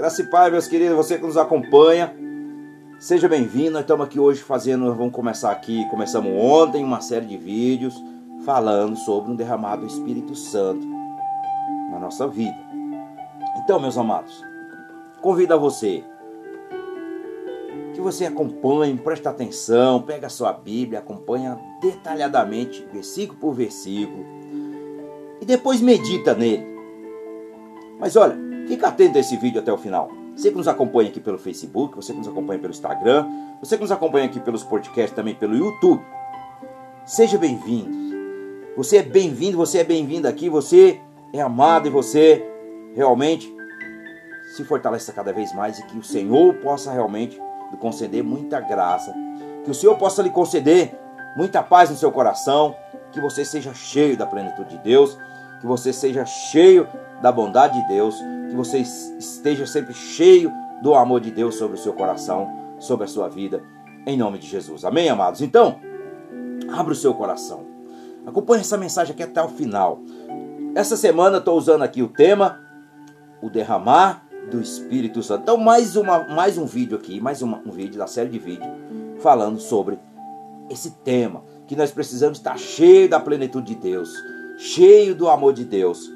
Graça e paz, meus queridos, você que nos acompanha, seja bem-vindo. Nós estamos aqui hoje fazendo, vamos começar aqui, começamos ontem uma série de vídeos falando sobre um derramado do Espírito Santo na nossa vida. Então, meus amados, convido a você que você acompanhe, preste atenção, pega a sua Bíblia, acompanha detalhadamente, versículo por versículo, e depois medita nele. Mas olha, fica atento a esse vídeo até o final. Você que nos acompanha aqui pelo Facebook, você que nos acompanha pelo Instagram, você que nos acompanha aqui pelos podcasts, também pelo YouTube, seja bem-vindo. Você é bem-vindo, você é bem-vindo aqui, você é amado e você realmente se fortaleça cada vez mais e que o Senhor possa realmente lhe conceder muita graça, que o Senhor possa lhe conceder muita paz no seu coração, que você seja cheio da plenitude de Deus, que você seja cheio da bondade de Deus, que você esteja sempre cheio do amor de Deus sobre o seu coração, sobre a sua vida, em nome de Jesus. Amém, amados? Então, abra o seu coração. Acompanhe essa mensagem aqui até o final. Essa semana estou usando aqui o tema o derramar do Espírito Santo. Então, mais, uma, mais um vídeo aqui, mais uma, um vídeo da série de vídeos falando sobre esse tema, que nós precisamos estar cheio da plenitude de Deus, cheio do amor de Deus.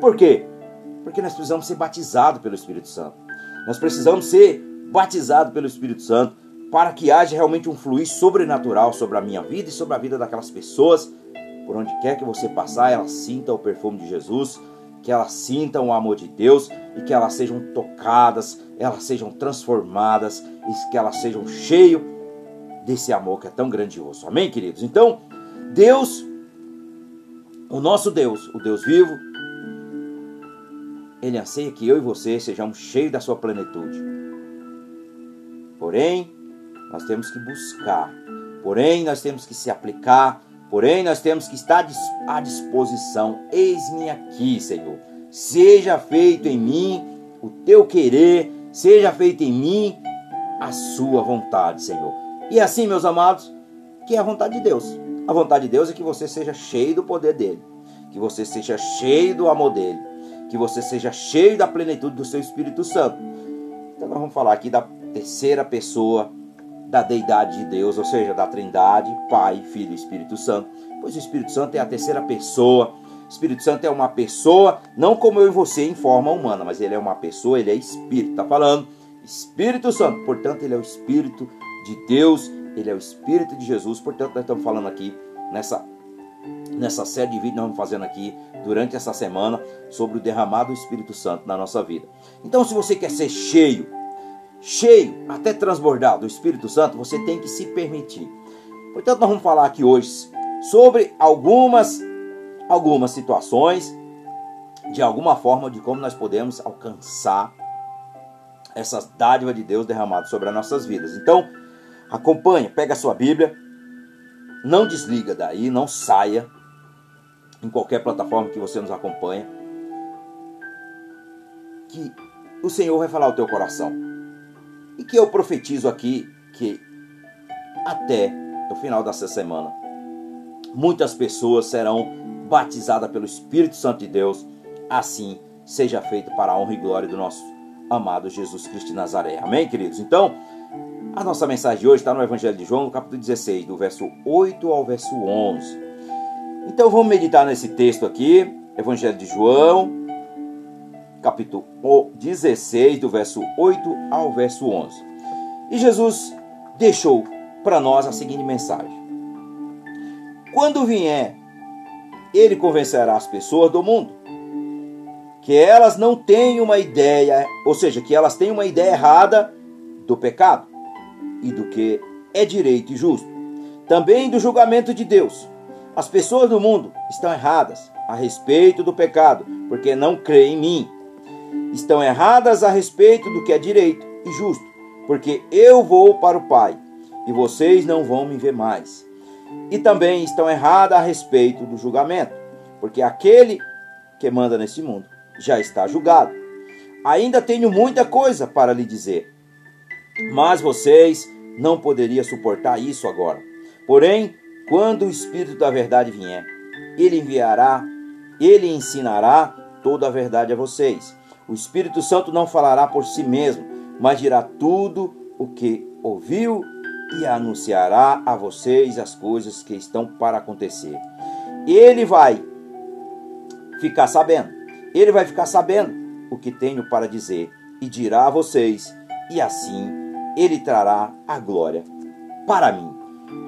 Por quê? Porque nós precisamos ser batizados pelo Espírito Santo. Nós precisamos ser batizados pelo Espírito Santo para que haja realmente um fluir sobrenatural sobre a minha vida e sobre a vida daquelas pessoas. Por onde quer que você passar, elas sintam o perfume de Jesus, que elas sintam o amor de Deus e que elas sejam tocadas, elas sejam transformadas e que elas sejam cheias desse amor que é tão grandioso. Amém, queridos? Então, Deus, o nosso Deus, o Deus vivo, ele anseia que eu e você sejamos cheios da sua plenitude. Porém, nós temos que buscar, porém, nós temos que se aplicar, porém, nós temos que estar à disposição. Eis-me aqui, Senhor. Seja feito em mim o teu querer, seja feito em mim a sua vontade, Senhor. E assim, meus amados, que é a vontade de Deus. A vontade de Deus é que você seja cheio do poder dele, que você seja cheio do amor dele, que você seja cheio da plenitude do seu Espírito Santo. Então nós vamos falar aqui da terceira pessoa da deidade de Deus, ou seja, da Trindade, Pai, Filho e Espírito Santo. Pois o Espírito Santo é a terceira pessoa. O Espírito Santo é uma pessoa, não como eu e você em forma humana, mas ele é uma pessoa, ele é espírito. Está falando Espírito Santo, portanto, ele é o Espírito de Deus, ele é o Espírito de Jesus. Portanto, nós estamos falando aqui nessa nessa série de vídeos nós vamos fazendo aqui durante essa semana sobre o derramado do Espírito Santo na nossa vida. Então, se você quer ser cheio, cheio, até transbordar do Espírito Santo, você tem que se permitir. Portanto, nós vamos falar aqui hoje sobre algumas algumas situações de alguma forma de como nós podemos alcançar essas dádivas de Deus derramadas sobre as nossas vidas. Então, acompanha, pega a sua Bíblia, não desliga daí, não saia em qualquer plataforma que você nos acompanha, que o Senhor vai falar ao teu coração. E que eu profetizo aqui que até o final dessa semana, muitas pessoas serão batizadas pelo Espírito Santo de Deus. Assim seja feito para a honra e glória do nosso amado Jesus Cristo de Nazaré. Amém, queridos? Então, a nossa mensagem de hoje está no Evangelho de João, no capítulo 16, do verso 8 ao verso 11. Então vamos meditar nesse texto aqui, Evangelho de João, capítulo 16, do verso 8 ao verso 11. E Jesus deixou para nós a seguinte mensagem: Quando vier, ele convencerá as pessoas do mundo que elas não têm uma ideia, ou seja, que elas têm uma ideia errada do pecado e do que é direito e justo. Também do julgamento de Deus. As pessoas do mundo estão erradas a respeito do pecado, porque não creem em mim. Estão erradas a respeito do que é direito e justo, porque eu vou para o Pai e vocês não vão me ver mais. E também estão erradas a respeito do julgamento, porque aquele que manda nesse mundo já está julgado. Ainda tenho muita coisa para lhe dizer, mas vocês não poderiam suportar isso agora. Porém, quando o Espírito da Verdade vier, ele enviará, ele ensinará toda a verdade a vocês. O Espírito Santo não falará por si mesmo, mas dirá tudo o que ouviu e anunciará a vocês as coisas que estão para acontecer. Ele vai ficar sabendo, ele vai ficar sabendo o que tenho para dizer e dirá a vocês, e assim ele trará a glória para mim.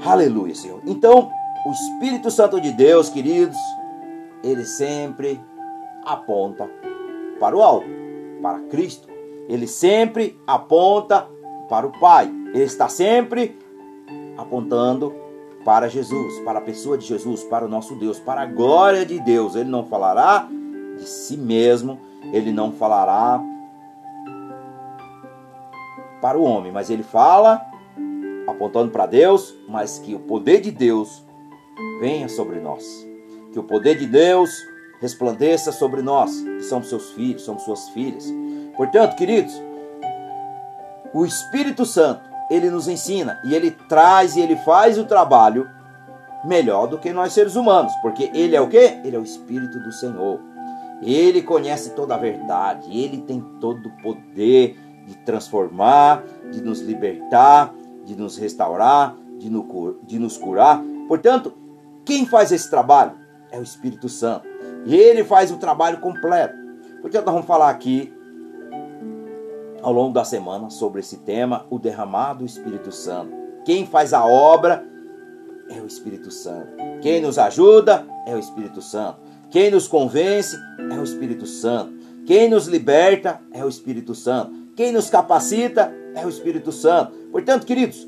Aleluia, Senhor. Então, o Espírito Santo de Deus, queridos, ele sempre aponta para o alto, para Cristo. Ele sempre aponta para o Pai. Ele está sempre apontando para Jesus, para a pessoa de Jesus, para o nosso Deus, para a glória de Deus. Ele não falará de si mesmo, ele não falará para o homem, mas ele fala apontando para Deus, mas que o poder de Deus venha sobre nós. Que o poder de Deus resplandeça sobre nós, que somos seus filhos, somos suas filhas. Portanto, queridos, o Espírito Santo, ele nos ensina e ele traz e ele faz o trabalho melhor do que nós seres humanos, porque ele é o que? Ele é o Espírito do Senhor. Ele conhece toda a verdade, ele tem todo o poder de transformar, de nos libertar, de nos restaurar, de nos curar. Portanto, quem faz esse trabalho é o Espírito Santo. E ele faz o trabalho completo. Portanto, nós vamos falar aqui ao longo da semana sobre esse tema, o derramado do Espírito Santo. Quem faz a obra é o Espírito Santo. Quem nos ajuda é o Espírito Santo. Quem nos convence é o Espírito Santo. Quem nos liberta é o Espírito Santo. Quem nos capacita é o Espírito Santo. Portanto, queridos,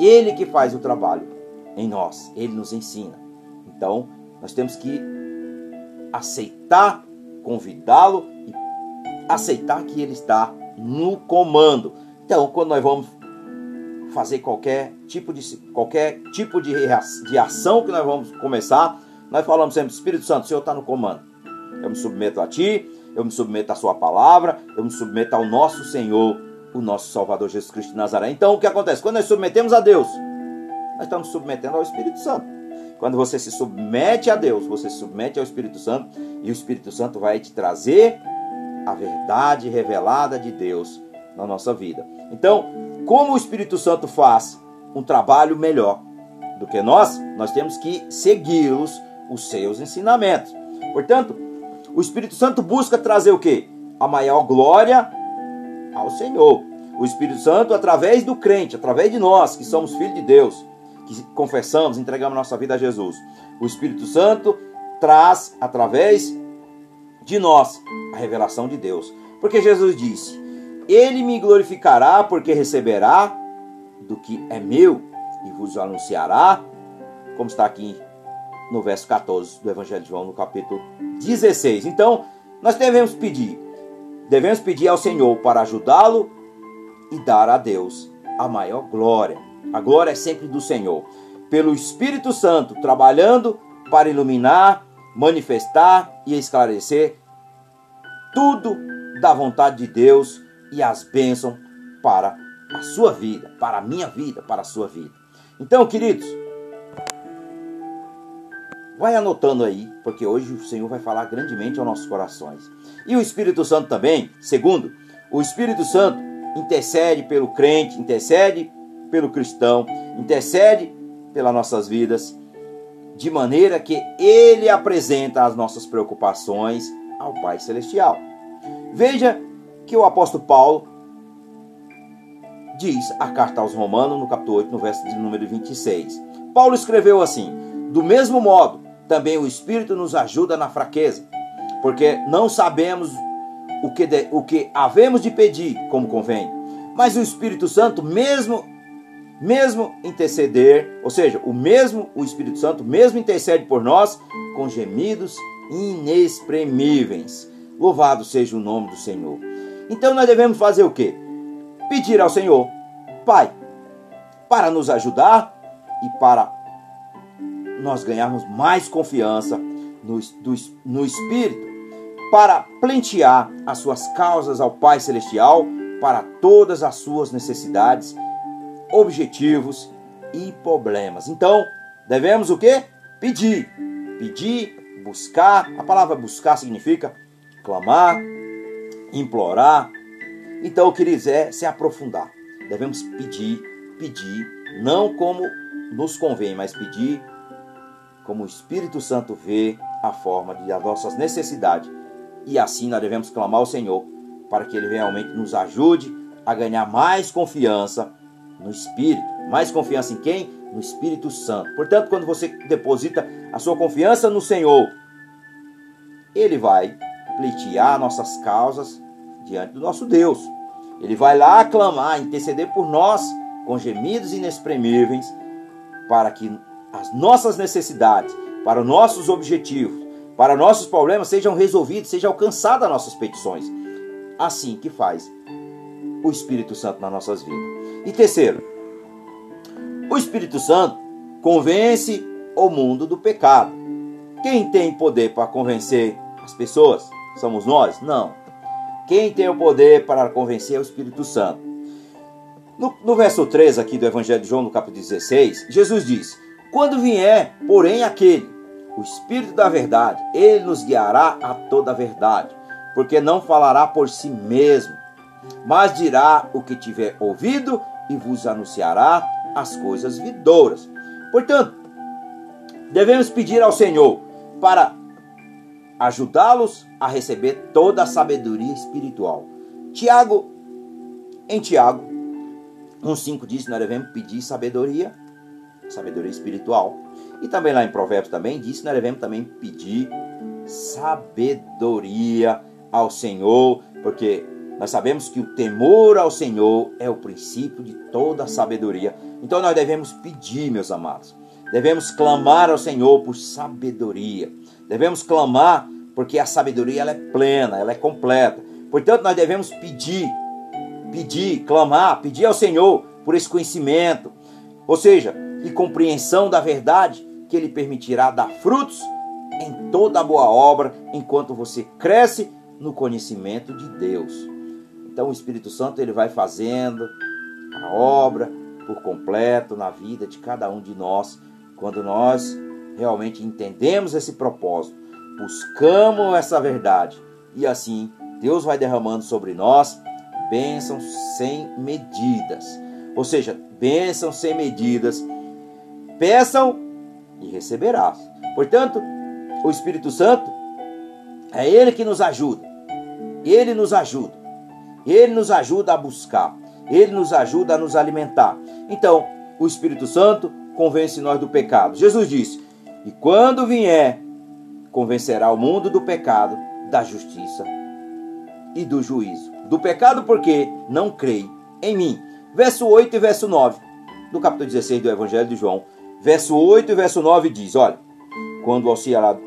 ele que faz o trabalho em nós, ele nos ensina. Então, nós temos que aceitar, convidá-lo e aceitar que ele está no comando. Então, quando nós vamos fazer qualquer tipo de qualquer tipo de, de ação que nós vamos começar, nós falamos sempre, Espírito Santo, o Senhor está no comando. Eu me submeto a Ti, eu me submeto à Sua palavra, eu me submeto ao nosso Senhor, o nosso Salvador Jesus Cristo de Nazaré. Então, o que acontece? Quando nós submetemos a Deus, nós estamos submetendo ao Espírito Santo. Quando você se submete a Deus, você se submete ao Espírito Santo, e o Espírito Santo vai te trazer a verdade revelada de Deus na nossa vida. Então, como o Espírito Santo faz um trabalho melhor do que nós, nós temos que segui-los os seus ensinamentos. Portanto, o Espírito Santo busca trazer o que? A maior glória ao Senhor. O Espírito Santo, através do crente, através de nós, que somos filhos de Deus, que confessamos, entregamos nossa vida a Jesus. O Espírito Santo traz, através de nós, a revelação de Deus. Porque Jesus disse: Ele me glorificará, porque receberá do que é meu e vos anunciará, como está aqui no verso 14 do Evangelho de João, no capítulo 16. Então, nós devemos pedir, devemos pedir ao Senhor para ajudá-lo e dar a Deus a maior glória. A glória é sempre do Senhor. Pelo Espírito Santo trabalhando para iluminar, manifestar e esclarecer tudo da vontade de Deus e as bênçãos para a sua vida, para a minha vida, para a sua vida. Então, queridos, vai anotando aí, porque hoje o Senhor vai falar grandemente aos nossos corações. E o Espírito Santo também, segundo, o Espírito Santo intercede pelo crente, intercede pelo cristão, intercede pelas nossas vidas, de maneira que ele apresenta as nossas preocupações ao Pai Celestial. Veja que o apóstolo Paulo diz a carta aos Romanos, no capítulo 8, no verso de número 26. Paulo escreveu assim: Do mesmo modo, também o Espírito nos ajuda na fraqueza, porque não sabemos o que, de, o que havemos de pedir como convém. Mas o Espírito Santo, mesmo mesmo interceder, ou seja, o mesmo o Espírito Santo mesmo intercede por nós com gemidos inexprimíveis. Louvado seja o nome do Senhor. Então nós devemos fazer o quê? Pedir ao Senhor, Pai, para nos ajudar e para nós ganharmos mais confiança no, do, no Espírito, para plantear as suas causas ao Pai Celestial para todas as suas necessidades, objetivos e problemas. Então, devemos o quê? Pedir. Pedir, buscar. A palavra buscar significa clamar, implorar. Então, queridos, é se aprofundar. Devemos pedir, pedir, não como nos convém, mas pedir como o Espírito Santo vê a forma de as nossas necessidades. E assim nós devemos clamar ao Senhor para que Ele realmente nos ajude a ganhar mais confiança no Espírito. Mais confiança em quem? No Espírito Santo. Portanto, quando você deposita a sua confiança no Senhor, Ele vai pleitear nossas causas diante do nosso Deus. Ele vai lá clamar, interceder por nós com gemidos inexprimíveis para que as nossas necessidades, para os nossos objetivos, para nossos problemas sejam resolvidos, sejam alcançadas as nossas petições. Assim que faz o Espírito Santo nas nossas vidas. E terceiro, o Espírito Santo convence o mundo do pecado. Quem tem poder para convencer as pessoas? Somos nós? Não. Quem tem o poder para convencer é o Espírito Santo. No, no verso 3 aqui do Evangelho de João, no capítulo 16, Jesus diz: Quando vier, porém, aquele, o Espírito da verdade, ele nos guiará a toda a verdade, porque não falará por si mesmo, mas dirá o que tiver ouvido e vos anunciará as coisas vidouras. Portanto, devemos pedir ao Senhor para ajudá-los a receber toda a sabedoria espiritual. Tiago, em Tiago 1,5 diz nós devemos pedir sabedoria, sabedoria espiritual. E também lá em Provérbios também diz que nós devemos também pedir sabedoria ao Senhor, porque nós sabemos que o temor ao Senhor é o princípio de toda sabedoria. Então nós devemos pedir, meus amados. Devemos clamar ao Senhor por sabedoria. Devemos clamar porque a sabedoria ela é plena, ela é completa. Portanto, nós devemos pedir, pedir, clamar, pedir ao Senhor por esse conhecimento, ou seja, e compreensão da verdade que Ele permitirá dar frutos em toda a boa obra enquanto você cresce no conhecimento de Deus. Então, o Espírito Santo ele vai fazendo a obra por completo na vida de cada um de nós quando nós realmente entendemos esse propósito, buscamos essa verdade e assim Deus vai derramando sobre nós bênçãos sem medidas. Ou seja, bênçãos sem medidas. Peçam e receberás. Portanto, o Espírito Santo é Ele que nos ajuda. Ele nos ajuda. Ele nos ajuda a buscar. Ele nos ajuda a nos alimentar. Então, o Espírito Santo convence nós do pecado. Jesus disse: E quando vier, convencerá o mundo do pecado, da justiça e do juízo. Do pecado, porque não creio em mim. Verso 8 e verso 9 do capítulo 16 do Evangelho de João. Verso 8 e verso 9 diz: Olha, quando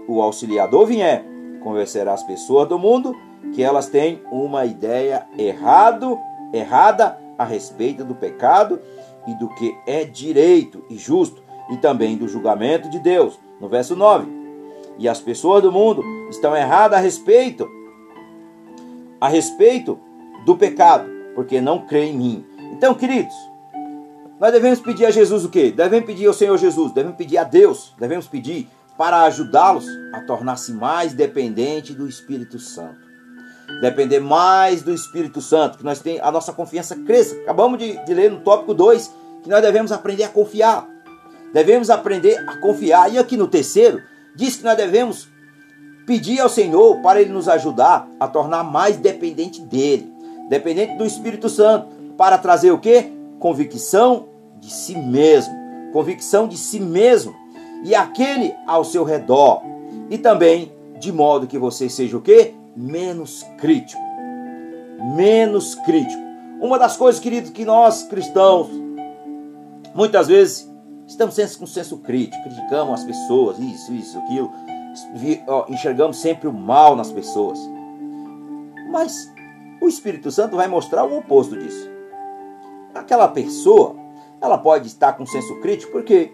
o auxiliador vier, convencerá as pessoas do mundo que elas têm uma ideia errado, errada a respeito do pecado e do que é direito e justo, e também do julgamento de Deus. No verso 9. E as pessoas do mundo estão erradas a respeito a respeito do pecado, porque não creem em mim. Então, queridos, nós devemos pedir a Jesus o quê? Devemos pedir ao Senhor Jesus, devemos pedir a Deus, devemos pedir para ajudá-los a tornar-se mais dependente do Espírito Santo. Depender mais do Espírito Santo, que nós tem a nossa confiança cresça. Acabamos de, de ler no tópico 2 que nós devemos aprender a confiar. Devemos aprender a confiar. E aqui no terceiro, diz que nós devemos pedir ao Senhor para Ele nos ajudar a tornar mais dependente dEle, dependente do Espírito Santo, para trazer o que? Convicção de si mesmo, convicção de si mesmo e aquele ao seu redor, e também de modo que você seja o que? Menos crítico. Menos crítico. Uma das coisas, queridos, que nós cristãos muitas vezes estamos sempre com senso crítico, criticamos as pessoas, isso, isso, aquilo, enxergamos sempre o mal nas pessoas. Mas o Espírito Santo vai mostrar o oposto disso. Aquela pessoa, ela pode estar com senso crítico porque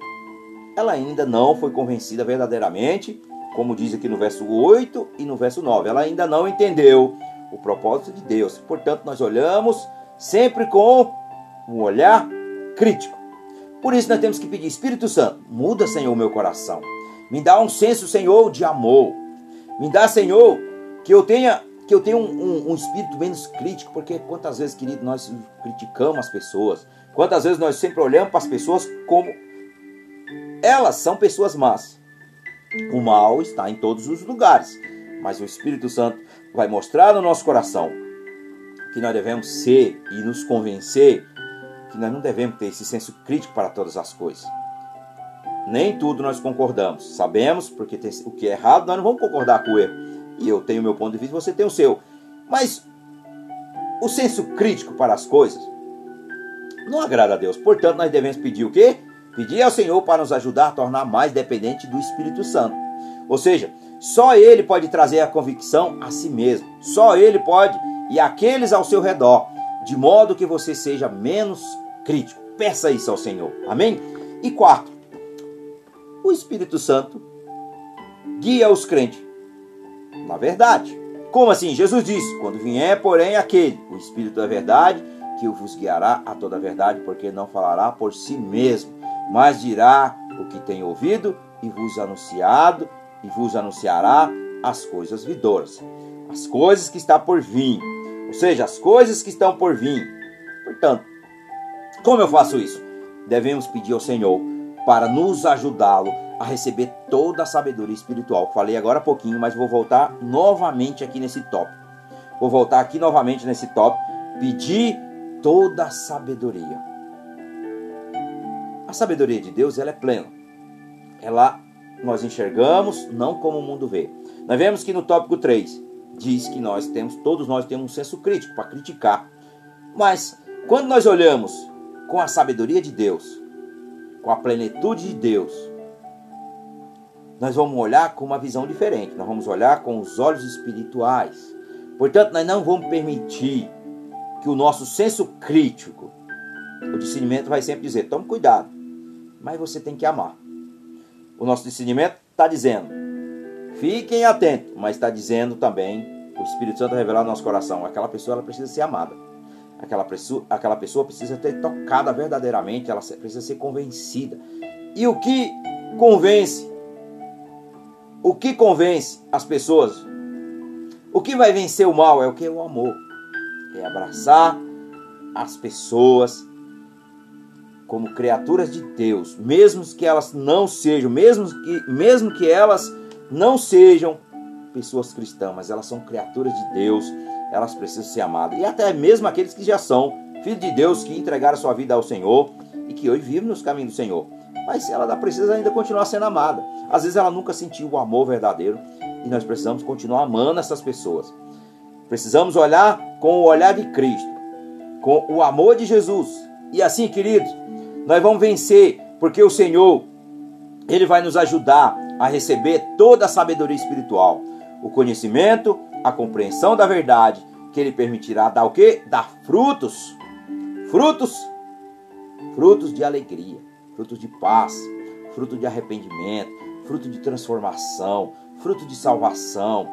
ela ainda não foi convencida verdadeiramente, como diz aqui no verso 8 e no verso 9. Ela ainda não entendeu o propósito de Deus. Portanto, nós olhamos sempre com um olhar crítico. Por isso nós temos que pedir, Espírito Santo, muda, Senhor, meu coração. Me dá um senso, Senhor, de amor. Me dá, Senhor, que eu tenha que eu tenha um, um, um, espírito menos crítico, porque quantas vezes, querido, nós criticamos as pessoas, quantas vezes nós sempre olhamos para as pessoas como elas são pessoas más. O mal está em todos os lugares, mas o Espírito Santo vai mostrar no nosso coração que nós devemos ser e nos convencer que nós não devemos ter esse senso crítico para todas as coisas. Nem tudo nós concordamos. Sabemos, porque tem, o que é errado, nós não vamos concordar com o erro. E eu tenho o meu ponto de vista, você tem o seu. Mas o senso crítico para as coisas não agrada a Deus. Portanto, nós devemos pedir o quê? Pedir ao Senhor para nos ajudar a tornar mais dependente do Espírito Santo. Ou seja, só Ele pode trazer a convicção a si mesmo. Só Ele pode e aqueles ao seu redor, de modo que você seja menos crítico. Peça isso ao Senhor. Amém? E quarto, o Espírito Santo guia os crentes na verdade. Como assim? Jesus disse: Quando vier, porém, aquele, o Espírito da verdade, que vos guiará a toda a verdade, porque não falará por si mesmo, mas dirá o que tem ouvido e vos anunciado, e vos anunciará as coisas vidoras, as coisas que está por vir, ou seja, as coisas que estão por vir. Portanto, como eu faço isso? Devemos pedir ao Senhor para nos ajudá-lo a receber toda a sabedoria espiritual. Falei agora há pouquinho, mas vou voltar novamente aqui nesse top. Vou voltar aqui novamente nesse top, pedir toda a sabedoria. A sabedoria de Deus ela é plena. Ela nós enxergamos não como o mundo vê. Nós vemos que no tópico 3 diz que nós temos, todos nós temos um senso crítico para criticar. Mas quando nós olhamos com a sabedoria de Deus, com a plenitude de Deus, nós vamos olhar com uma visão diferente, nós vamos olhar com os olhos espirituais. Portanto, nós não vamos permitir que o nosso senso crítico, o discernimento vai sempre dizer: tome cuidado, mas você tem que amar. O nosso discernimento está dizendo: fiquem atentos, mas está dizendo também, o Espírito Santo revelar no nosso coração: aquela pessoa ela precisa ser amada. Aquela pessoa, aquela pessoa precisa ter tocada verdadeiramente, ela precisa ser convencida. E o que convence o que convence as pessoas? O que vai vencer o mal é o que? O amor. É abraçar as pessoas como criaturas de Deus, mesmo que elas não sejam, mesmo que, mesmo que elas não sejam pessoas cristãs, mas elas são criaturas de Deus, elas precisam ser amadas. E até mesmo aqueles que já são filhos de Deus, que entregaram sua vida ao Senhor e que hoje vivem nos caminhos do Senhor mas ela precisa ainda continuar sendo amada. Às vezes ela nunca sentiu o amor verdadeiro e nós precisamos continuar amando essas pessoas. Precisamos olhar com o olhar de Cristo, com o amor de Jesus. E assim, queridos, nós vamos vencer, porque o Senhor, Ele vai nos ajudar a receber toda a sabedoria espiritual, o conhecimento, a compreensão da verdade, que Ele permitirá dar o quê? Dar frutos. Frutos, frutos de alegria fruto de paz, fruto de arrependimento, fruto de transformação, fruto de salvação,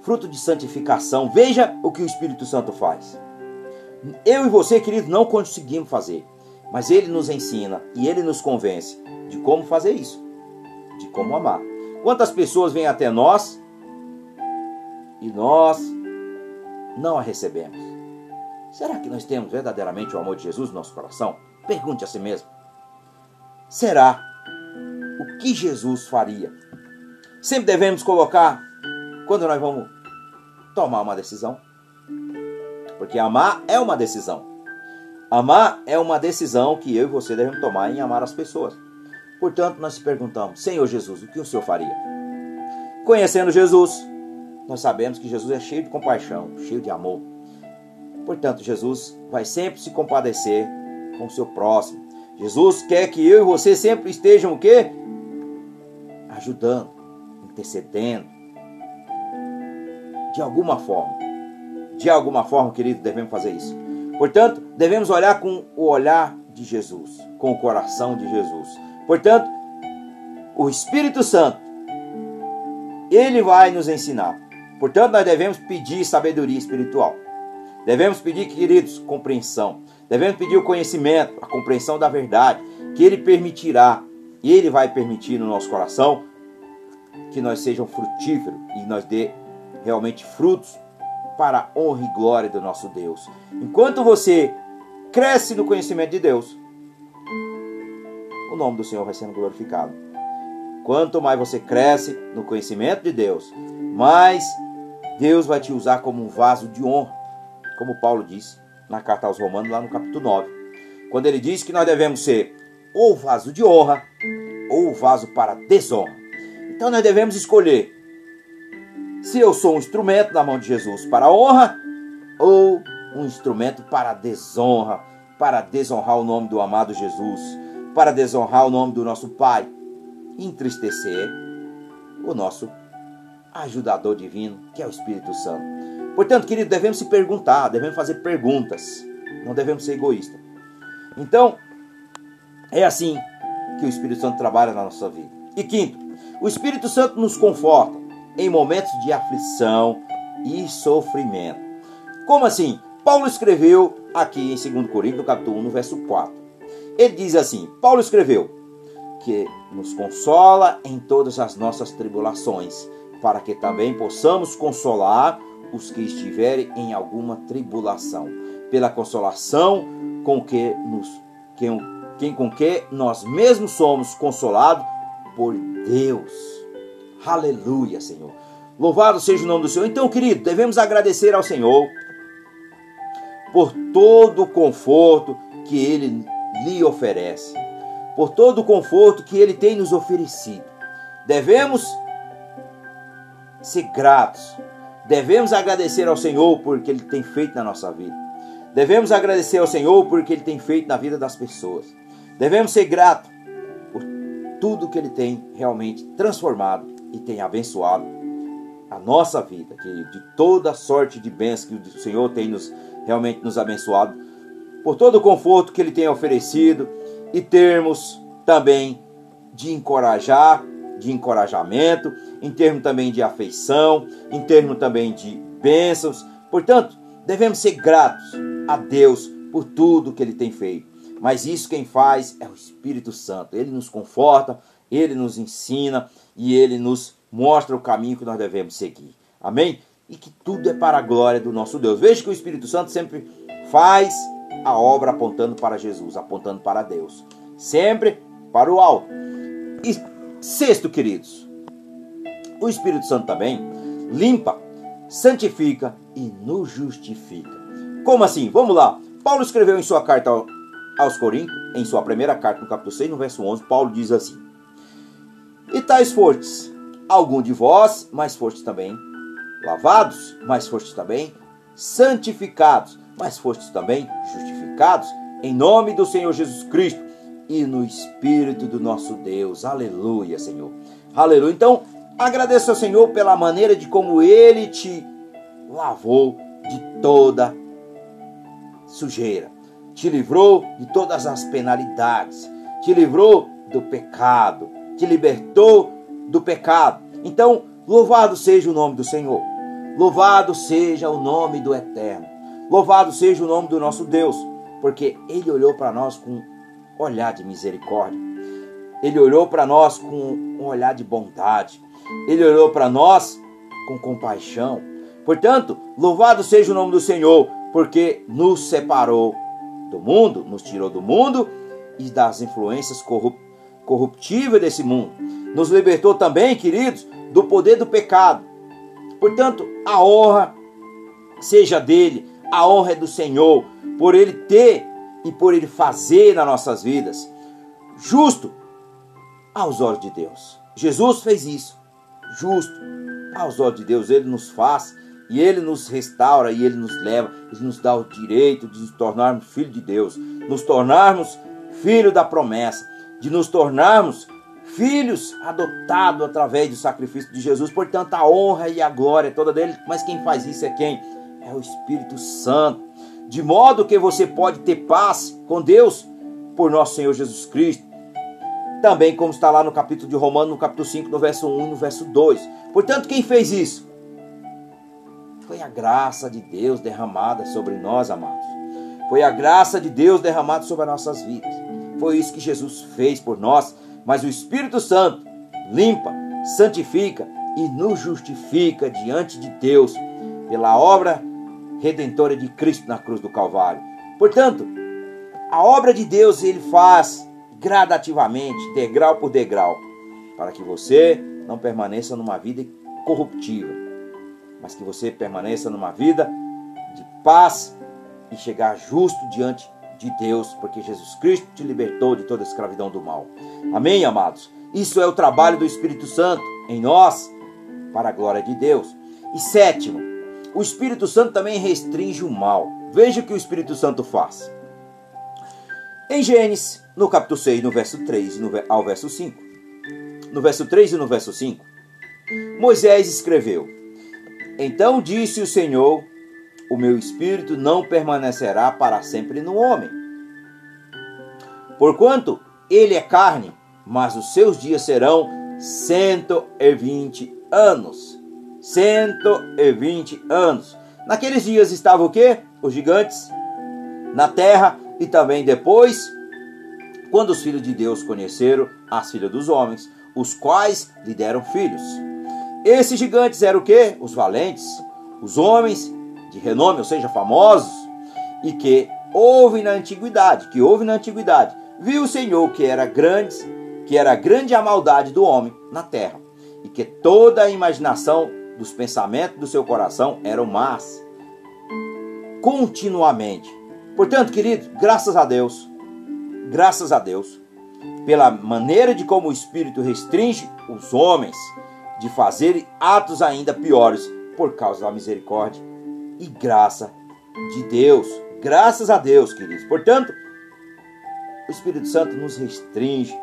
fruto de santificação. Veja o que o Espírito Santo faz. Eu e você, querido, não conseguimos fazer, mas ele nos ensina e ele nos convence de como fazer isso, de como amar. Quantas pessoas vêm até nós e nós não a recebemos? Será que nós temos verdadeiramente o amor de Jesus no nosso coração? Pergunte a si mesmo será o que Jesus faria. Sempre devemos colocar quando nós vamos tomar uma decisão. Porque amar é uma decisão. Amar é uma decisão que eu e você devemos tomar em amar as pessoas. Portanto, nós perguntamos: Senhor Jesus, o que o Senhor faria? Conhecendo Jesus, nós sabemos que Jesus é cheio de compaixão, cheio de amor. Portanto, Jesus vai sempre se compadecer com o seu próximo, Jesus quer que eu e você sempre estejam o quê? Ajudando, intercedendo. De alguma forma. De alguma forma, querido, devemos fazer isso. Portanto, devemos olhar com o olhar de Jesus, com o coração de Jesus. Portanto, o Espírito Santo, ele vai nos ensinar. Portanto, nós devemos pedir sabedoria espiritual. Devemos pedir, queridos, compreensão. Devemos pedir o conhecimento, a compreensão da verdade, que Ele permitirá, e Ele vai permitir no nosso coração que nós sejamos frutíferos e nós dê realmente frutos para a honra e glória do nosso Deus. Enquanto você cresce no conhecimento de Deus, o nome do Senhor vai sendo glorificado. Quanto mais você cresce no conhecimento de Deus, mais Deus vai te usar como um vaso de honra, como Paulo disse na carta aos Romanos, lá no capítulo 9, quando ele diz que nós devemos ser ou vaso de honra ou vaso para desonra. Então nós devemos escolher se eu sou um instrumento na mão de Jesus para honra ou um instrumento para desonra, para desonrar o nome do amado Jesus, para desonrar o nome do nosso Pai, entristecer o nosso ajudador divino, que é o Espírito Santo. Portanto, querido, devemos se perguntar, devemos fazer perguntas, não devemos ser egoístas. Então, é assim que o Espírito Santo trabalha na nossa vida. E quinto, o Espírito Santo nos conforta em momentos de aflição e sofrimento. Como assim? Paulo escreveu aqui em 2 Coríntios, capítulo 1, no verso 4. Ele diz assim: Paulo escreveu que nos consola em todas as nossas tribulações, para que também possamos consolar os que estiverem em alguma tribulação, pela consolação com que nos quem, quem com que nós mesmos somos consolados por Deus. Aleluia, Senhor. Louvado seja o nome do Senhor. Então, querido, devemos agradecer ao Senhor por todo o conforto que Ele lhe oferece, por todo o conforto que Ele tem nos oferecido. Devemos ser gratos, devemos agradecer ao Senhor por que Ele tem feito na nossa vida. Devemos agradecer ao Senhor por que Ele tem feito na vida das pessoas. Devemos ser gratos por tudo que Ele tem realmente transformado e tem abençoado a nossa vida, que de toda sorte de bênçãos que o Senhor tem nos realmente nos abençoado, por todo o conforto que Ele tem oferecido e termos também de encorajar, de encorajamento, em termos também de afeição, em termos também de bênçãos. Portanto, devemos ser gratos a Deus por tudo que Ele tem feito. Mas isso quem faz é o Espírito Santo. Ele nos conforta, Ele nos ensina e Ele nos mostra o caminho que nós devemos seguir. Amém? E que tudo é para a glória do nosso Deus. Veja que o Espírito Santo sempre faz a obra apontando para Jesus, apontando para Deus. Sempre para o alto. E sexto, queridos, o Espírito Santo também limpa, santifica e nos justifica. Como assim? Vamos lá. Paulo escreveu em sua carta aos Coríntios, em sua primeira carta, no capítulo 6, no verso 11, Paulo diz assim: E tais fortes, algum de vós, mas fortes também, lavados, mas fostes também santificados, mas fostes também justificados, em nome do Senhor Jesus Cristo e no Espírito do nosso Deus. Aleluia, Senhor. Aleluia. Então, agradeça ao Senhor pela maneira de como Ele te lavou de toda sujeira, te livrou de todas as penalidades, te livrou do pecado, te libertou do pecado. Então, louvado seja o nome do Senhor. Louvado seja o nome do Eterno. Louvado seja o nome do nosso Deus, porque Ele olhou para nós com olhar de misericórdia. Ele olhou para nós com um olhar de bondade. Ele olhou para nós com compaixão. Portanto, louvado seja o nome do Senhor, porque nos separou do mundo, nos tirou do mundo e das influências corruptíveis desse mundo. Nos libertou também, queridos, do poder do pecado Portanto, a honra seja dele, a honra é do Senhor, por ele ter e por ele fazer nas nossas vidas, justo aos olhos de Deus. Jesus fez isso, justo aos olhos de Deus, ele nos faz e ele nos restaura e ele nos leva, ele nos dá o direito de nos tornarmos filhos de Deus, nos tornarmos filhos da promessa, de nos tornarmos filhos adotados através do sacrifício de Jesus. Portanto, a honra e a glória é toda dele. Mas quem faz isso é quem? É o Espírito Santo. De modo que você pode ter paz com Deus por nosso Senhor Jesus Cristo. Também, como está lá no capítulo de Romanos, no capítulo 5, no verso 1 e no verso 2. Portanto, quem fez isso? Foi a graça de Deus derramada sobre nós, amados. Foi a graça de Deus derramada sobre as nossas vidas. Foi isso que Jesus fez por nós mas o Espírito Santo limpa, santifica e nos justifica diante de Deus pela obra redentora de Cristo na cruz do Calvário. Portanto, a obra de Deus ele faz gradativamente, degrau por degrau, para que você não permaneça numa vida corruptiva, mas que você permaneça numa vida de paz e chegar justo diante de Deus, porque Jesus Cristo te libertou de toda a escravidão do mal. Amém, amados? Isso é o trabalho do Espírito Santo em nós, para a glória de Deus. E sétimo, o Espírito Santo também restringe o mal. Veja o que o Espírito Santo faz. Em Gênesis, no capítulo 6, no verso 3 ao verso 5. No verso 3 e no verso 5, Moisés escreveu: Então disse o Senhor: O meu espírito não permanecerá para sempre no homem. Porquanto ele é carne, mas os seus dias serão 120 anos. 120 anos. Naqueles dias estava o que? Os gigantes na terra e também depois, quando os filhos de Deus conheceram as filhas dos homens, os quais lhe deram filhos. Esses gigantes eram o que? Os valentes, os homens de renome, ou seja, famosos, e que houve na antiguidade, que houve na antiguidade. Viu o Senhor que era grande, que era grande a maldade do homem na terra, e que toda a imaginação dos pensamentos do seu coração eram más. Continuamente. Portanto, querido, graças a Deus, graças a Deus, pela maneira de como o Espírito restringe os homens de fazerem atos ainda piores por causa da misericórdia e graça de Deus. Graças a Deus, queridos. Portanto, o Espírito Santo nos restringe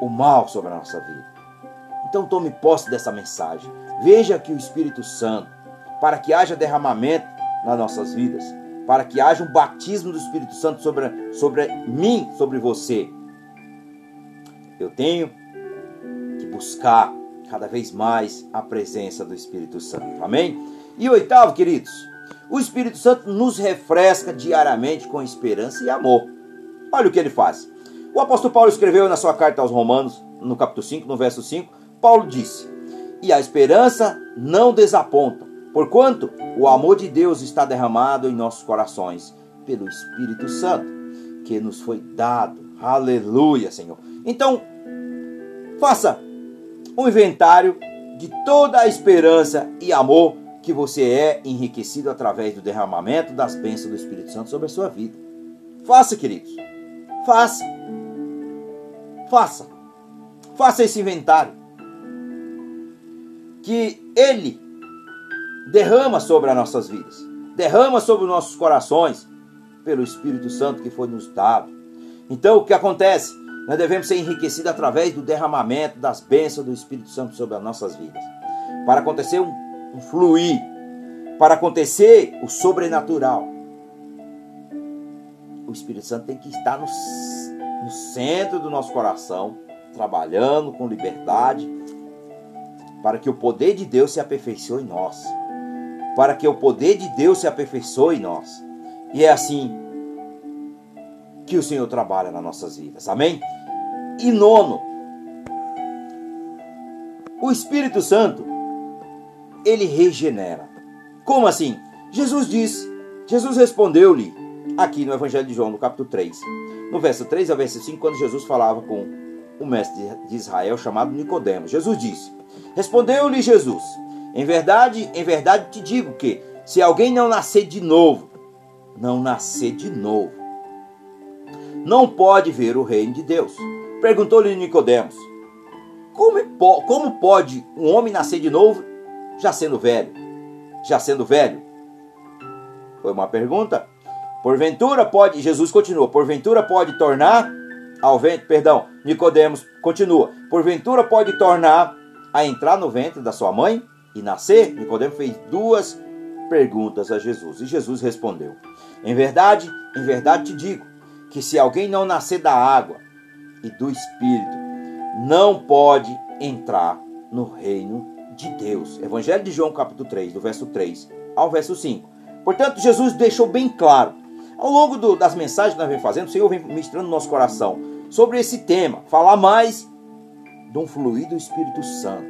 o mal sobre a nossa vida. Então tome posse dessa mensagem. Veja que o Espírito Santo, para que haja derramamento nas nossas vidas, para que haja um batismo do Espírito Santo sobre, sobre mim, sobre você. Eu tenho que buscar cada vez mais a presença do Espírito Santo. Amém? E oitavo, queridos, o Espírito Santo nos refresca diariamente com esperança e amor. Olha o que ele faz. O apóstolo Paulo escreveu na sua carta aos Romanos, no capítulo 5, no verso 5, Paulo disse: E a esperança não desaponta, porquanto o amor de Deus está derramado em nossos corações pelo Espírito Santo, que nos foi dado. Aleluia, Senhor. Então, faça um inventário de toda a esperança e amor que você é enriquecido através do derramamento das bênçãos do Espírito Santo sobre a sua vida. Faça, queridos. Faça. Faça. Faça esse inventário. Que Ele derrama sobre as nossas vidas, derrama sobre os nossos corações, pelo Espírito Santo que foi nos dado. Então, o que acontece? Nós devemos ser enriquecidos através do derramamento das bênçãos do Espírito Santo sobre as nossas vidas. Para acontecer um, um fluir, para acontecer o sobrenatural, o Espírito Santo tem que estar no, no centro do nosso coração, trabalhando com liberdade, para que o poder de Deus se aperfeiçoe em nós para que o poder de Deus se aperfeiçoe em nós. E é assim que o Senhor trabalha nas nossas vidas. Amém? E nono, o Espírito Santo, ele regenera. Como assim? Jesus disse, Jesus respondeu-lhe aqui no Evangelho de João, no capítulo 3, no verso 3 ao verso 5, quando Jesus falava com o mestre de Israel chamado Nicodemos. Jesus disse: Respondeu-lhe Jesus: em verdade, em verdade te digo que se alguém não nascer de novo, não nascer de novo, não pode ver o reino de Deus. Perguntou-lhe Nicodemos: como, como pode um homem nascer de novo já sendo velho? Já sendo velho? Foi uma pergunta. Porventura pode, Jesus continua, porventura pode tornar ao ventre, perdão, Nicodemos continua, porventura pode tornar a entrar no ventre da sua mãe e nascer? Nicodemo fez duas perguntas a Jesus e Jesus respondeu: Em verdade, em verdade te digo que se alguém não nascer da água e do Espírito, não pode entrar no reino de Deus. Evangelho de João, capítulo 3, do verso 3 ao verso 5. Portanto, Jesus deixou bem claro, ao longo do, das mensagens que nós vem fazendo, o Senhor vem ministrando no nosso coração sobre esse tema, falar mais de um fluir do Espírito Santo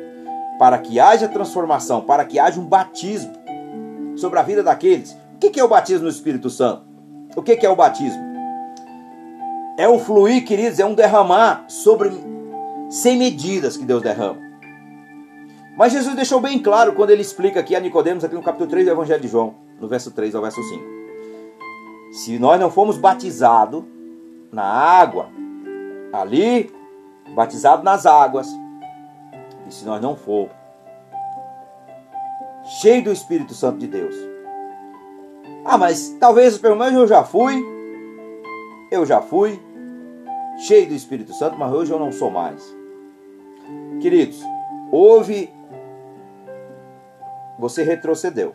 para que haja transformação, para que haja um batismo sobre a vida daqueles. O que é o batismo no Espírito Santo? O que é o batismo? É um fluir, queridos, é um derramar sobre sem medidas que Deus derrama. Mas Jesus deixou bem claro quando ele explica aqui a Nicodemos, aqui no capítulo 3 do Evangelho de João, no verso 3 ao verso 5. Se nós não formos batizados na água, ali, batizado nas águas, e se nós não for cheio do Espírito Santo de Deus. Ah, mas talvez pelo menos eu já fui, eu já fui cheio do Espírito Santo, mas hoje eu não sou mais. Queridos, houve você retrocedeu.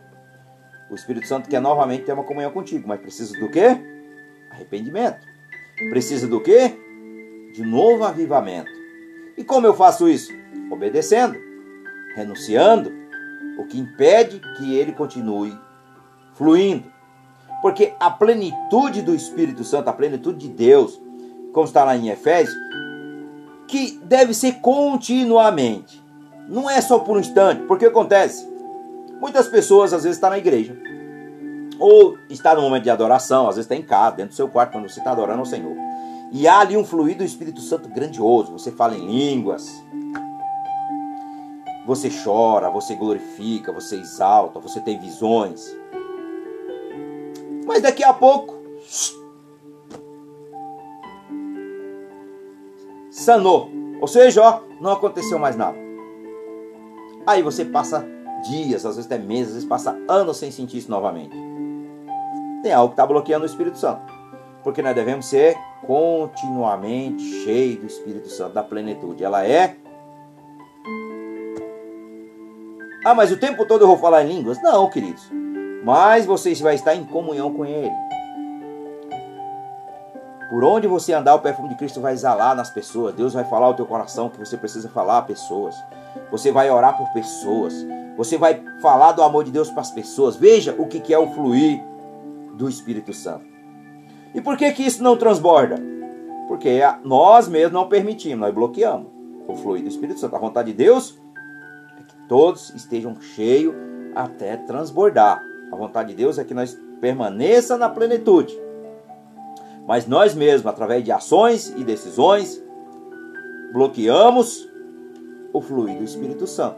O Espírito Santo quer novamente ter uma comunhão contigo, mas precisa do quê? Arrependimento. Precisa do quê? De novo avivamento. E como eu faço isso? Obedecendo, renunciando, o que impede que ele continue fluindo. Porque a plenitude do Espírito Santo, a plenitude de Deus, como está lá em Efésios, que deve ser continuamente. Não é só por um instante, porque acontece? Muitas pessoas às vezes estão na igreja, ou está no momento de adoração, às vezes está em casa, dentro do seu quarto, quando você está adorando ao Senhor. E há ali um fluir do Espírito Santo grandioso. Você fala em línguas, você chora, você glorifica, você exalta, você tem visões. Mas daqui a pouco, sanou. Ou seja, ó, não aconteceu mais nada. Aí você passa dias, às vezes até meses, às vezes passa anos sem sentir isso novamente. Tem algo que está bloqueando o Espírito Santo. Porque nós devemos ser continuamente cheios do Espírito Santo, da plenitude. Ela é. Ah, mas o tempo todo eu vou falar em línguas? Não, queridos. Mas você vai estar em comunhão com Ele. Por onde você andar, o perfume de Cristo vai exalar nas pessoas. Deus vai falar ao teu coração que você precisa falar a pessoas. Você vai orar por pessoas. Você vai falar do amor de Deus para as pessoas. Veja o que é o fluir do Espírito Santo. E por que, que isso não transborda? Porque nós mesmos não permitimos, nós bloqueamos o fluir do Espírito Santo. A vontade de Deus é que todos estejam cheios até transbordar. A vontade de Deus é que nós permaneça na plenitude. Mas nós mesmos, através de ações e decisões, bloqueamos o fluir do Espírito Santo.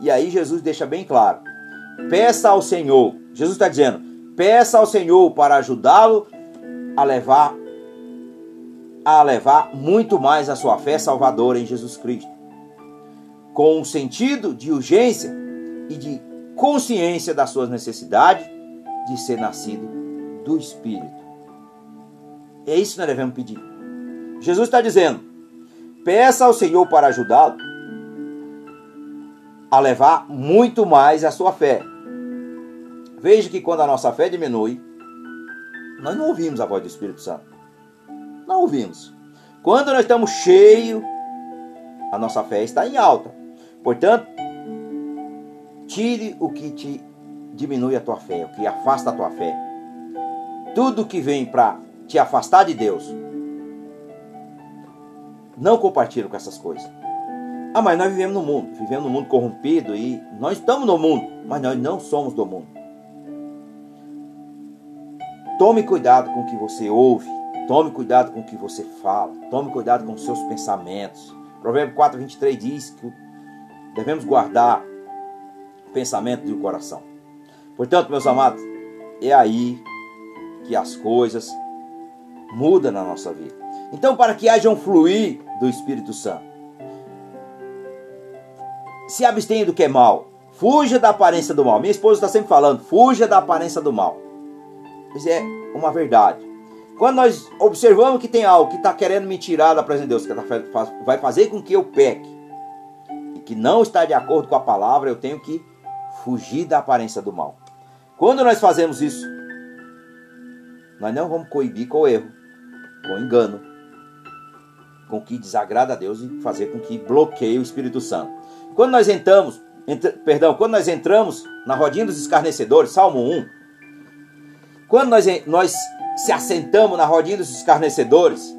E aí Jesus deixa bem claro: peça ao Senhor. Jesus está dizendo: peça ao Senhor para ajudá-lo a levar a levar muito mais a sua fé salvadora em Jesus Cristo, com um sentido de urgência e de consciência das suas necessidades de ser nascido do Espírito. É isso que nós devemos pedir. Jesus está dizendo: peça ao Senhor para ajudá-lo a levar muito mais a sua fé. Veja que quando a nossa fé diminui, nós não ouvimos a voz do Espírito Santo. Não ouvimos. Quando nós estamos cheios, a nossa fé está em alta. Portanto, tire o que te diminui a tua fé, o que afasta a tua fé. Tudo que vem para te afastar de Deus, não compartilhe com essas coisas. Ah, mas nós vivemos no mundo, vivemos no mundo corrompido e nós estamos no mundo, mas nós não somos do mundo. Tome cuidado com o que você ouve, tome cuidado com o que você fala, tome cuidado com os seus pensamentos. Provérbio 4, 23 diz que devemos guardar o pensamento do coração. Portanto, meus amados, é aí que as coisas mudam na nossa vida. Então, para que haja um fluir do Espírito Santo, se abstenha do que é mal. Fuja da aparência do mal. Minha esposa está sempre falando, fuja da aparência do mal. Isso é uma verdade. Quando nós observamos que tem algo que está querendo me tirar da presença de Deus, que tá vai fazer com que eu peque, e que não está de acordo com a palavra, eu tenho que fugir da aparência do mal. Quando nós fazemos isso, nós não vamos coibir com o erro, com o engano, com o que desagrada a Deus e fazer com que bloqueie o Espírito Santo. Quando nós entramos, perdão, quando nós entramos na rodinha dos escarnecedores, Salmo 1, quando nós, nós se assentamos na rodinha dos escarnecedores,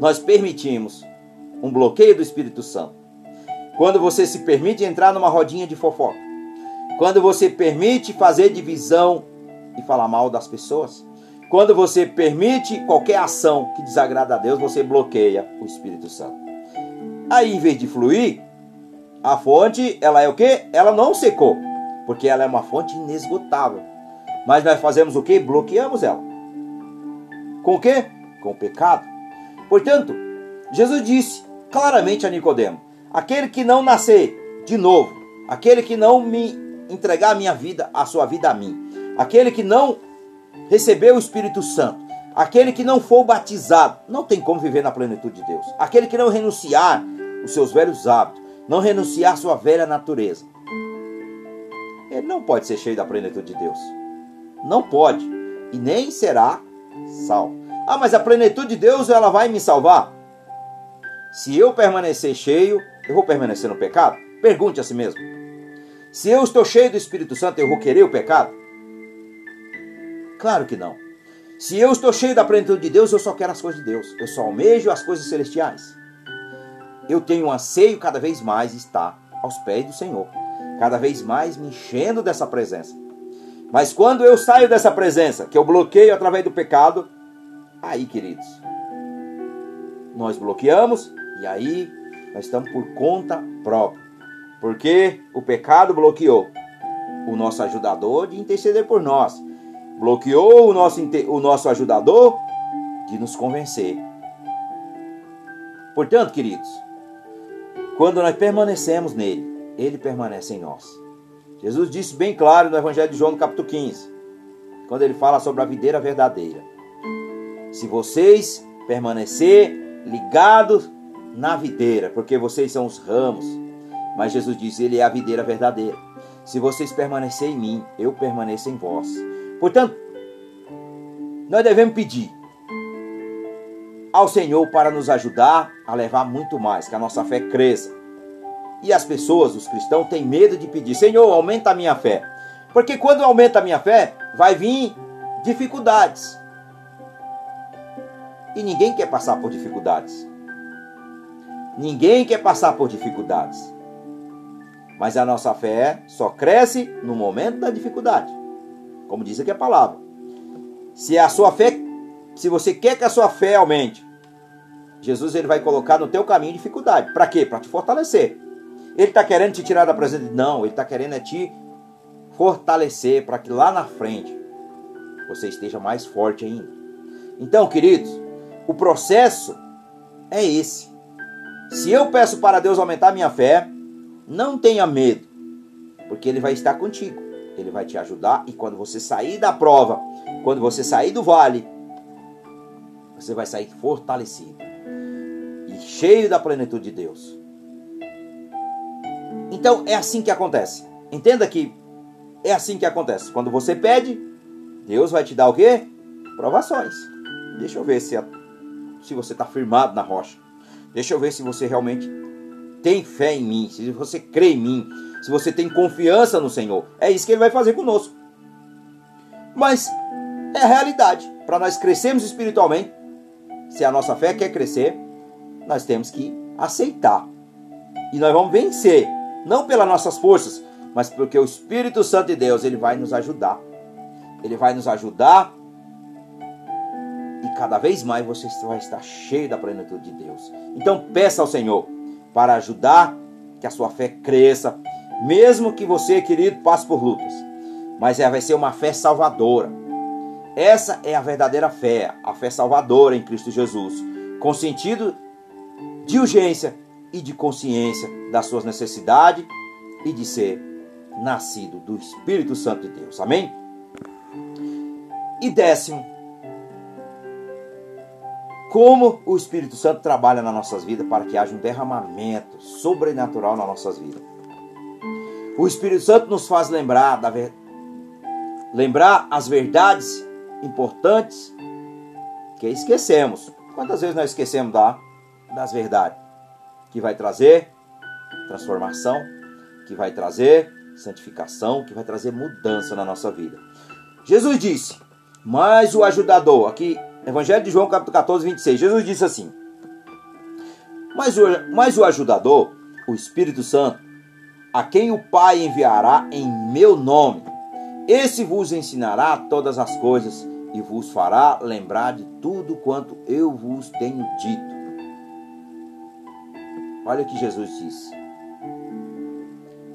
nós permitimos um bloqueio do Espírito Santo. quando você se permite entrar numa rodinha de fofoca, quando você permite fazer divisão e falar mal das pessoas, quando você permite qualquer ação que desagrada a Deus, você bloqueia o Espírito Santo. Aí, em vez de fluir, a fonte, ela é o que? Ela não secou, porque ela é uma fonte inesgotável. Mas nós fazemos o que? Bloqueamos ela. Com o que? Com o pecado. Portanto, Jesus disse claramente a Nicodemo: aquele que não nascer de novo, aquele que não me entregar a minha vida, a sua vida a mim, aquele que não receber o Espírito Santo, aquele que não for batizado, não tem como viver na plenitude de Deus. Aquele que não renunciar os seus velhos hábitos, não renunciar sua velha natureza, ele não pode ser cheio da plenitude de Deus. Não pode. E nem será salvo. Ah, mas a plenitude de Deus ela vai me salvar? Se eu permanecer cheio, eu vou permanecer no pecado? Pergunte a si mesmo. Se eu estou cheio do Espírito Santo, eu vou querer o pecado? Claro que não. Se eu estou cheio da plenitude de Deus, eu só quero as coisas de Deus. Eu só almejo as coisas celestiais. Eu tenho um anseio cada vez mais estar aos pés do Senhor. Cada vez mais me enchendo dessa presença. Mas quando eu saio dessa presença, que eu bloqueio através do pecado, aí, queridos, nós bloqueamos e aí nós estamos por conta própria. Porque o pecado bloqueou o nosso ajudador de interceder por nós bloqueou o nosso, o nosso ajudador de nos convencer. Portanto, queridos, quando nós permanecemos nele, ele permanece em nós. Jesus disse bem claro no Evangelho de João, no capítulo 15, quando ele fala sobre a videira verdadeira. Se vocês permanecer ligados na videira, porque vocês são os ramos, mas Jesus disse, ele é a videira verdadeira. Se vocês permanecerem em mim, eu permaneço em vós. Portanto, nós devemos pedir ao Senhor para nos ajudar a levar muito mais, que a nossa fé cresça. E as pessoas, os cristãos, têm medo de pedir: Senhor, aumenta a minha fé. Porque quando aumenta a minha fé, vai vir dificuldades. E ninguém quer passar por dificuldades. Ninguém quer passar por dificuldades. Mas a nossa fé só cresce no momento da dificuldade como diz aqui a palavra. Se a sua fé, se você quer que a sua fé aumente, Jesus ele vai colocar no teu caminho dificuldade. Para quê? Para te fortalecer. Ele está querendo te tirar da presença. Não, ele está querendo é te fortalecer para que lá na frente você esteja mais forte ainda. Então, queridos, o processo é esse. Se eu peço para Deus aumentar minha fé, não tenha medo, porque Ele vai estar contigo. Ele vai te ajudar e quando você sair da prova, quando você sair do vale, você vai sair fortalecido e cheio da plenitude de Deus. Então é assim que acontece. Entenda que é assim que acontece. Quando você pede, Deus vai te dar o quê? Provações. Deixa eu ver se, se você está firmado na rocha. Deixa eu ver se você realmente tem fé em mim, se você crê em mim, se você tem confiança no Senhor. É isso que Ele vai fazer conosco. Mas é a realidade. Para nós crescermos espiritualmente, se a nossa fé quer crescer, nós temos que aceitar. E nós vamos vencer, não pelas nossas forças, mas porque o Espírito Santo de Deus, ele vai nos ajudar. Ele vai nos ajudar e cada vez mais você vai estar cheio da plenitude de Deus. Então peça ao Senhor para ajudar que a sua fé cresça, mesmo que você, querido, passe por lutas. Mas ela vai ser uma fé salvadora. Essa é a verdadeira fé, a fé salvadora em Cristo Jesus, com sentido de urgência e de consciência das suas necessidades e de ser nascido do Espírito Santo de Deus. Amém? E décimo, como o Espírito Santo trabalha nas nossas vidas para que haja um derramamento sobrenatural nas nossas vidas. O Espírito Santo nos faz lembrar da ver... lembrar as verdades importantes que esquecemos. Quantas vezes nós esquecemos da... das verdades que vai trazer transformação, que vai trazer santificação, que vai trazer mudança na nossa vida. Jesus disse: "Mas o ajudador, aqui Evangelho de João, capítulo 14, 26. Jesus disse assim: Mas o, mas o ajudador, o Espírito Santo, a quem o Pai enviará em meu nome. Esse vos ensinará todas as coisas e vos fará lembrar de tudo quanto eu vos tenho dito. Olha o que Jesus disse.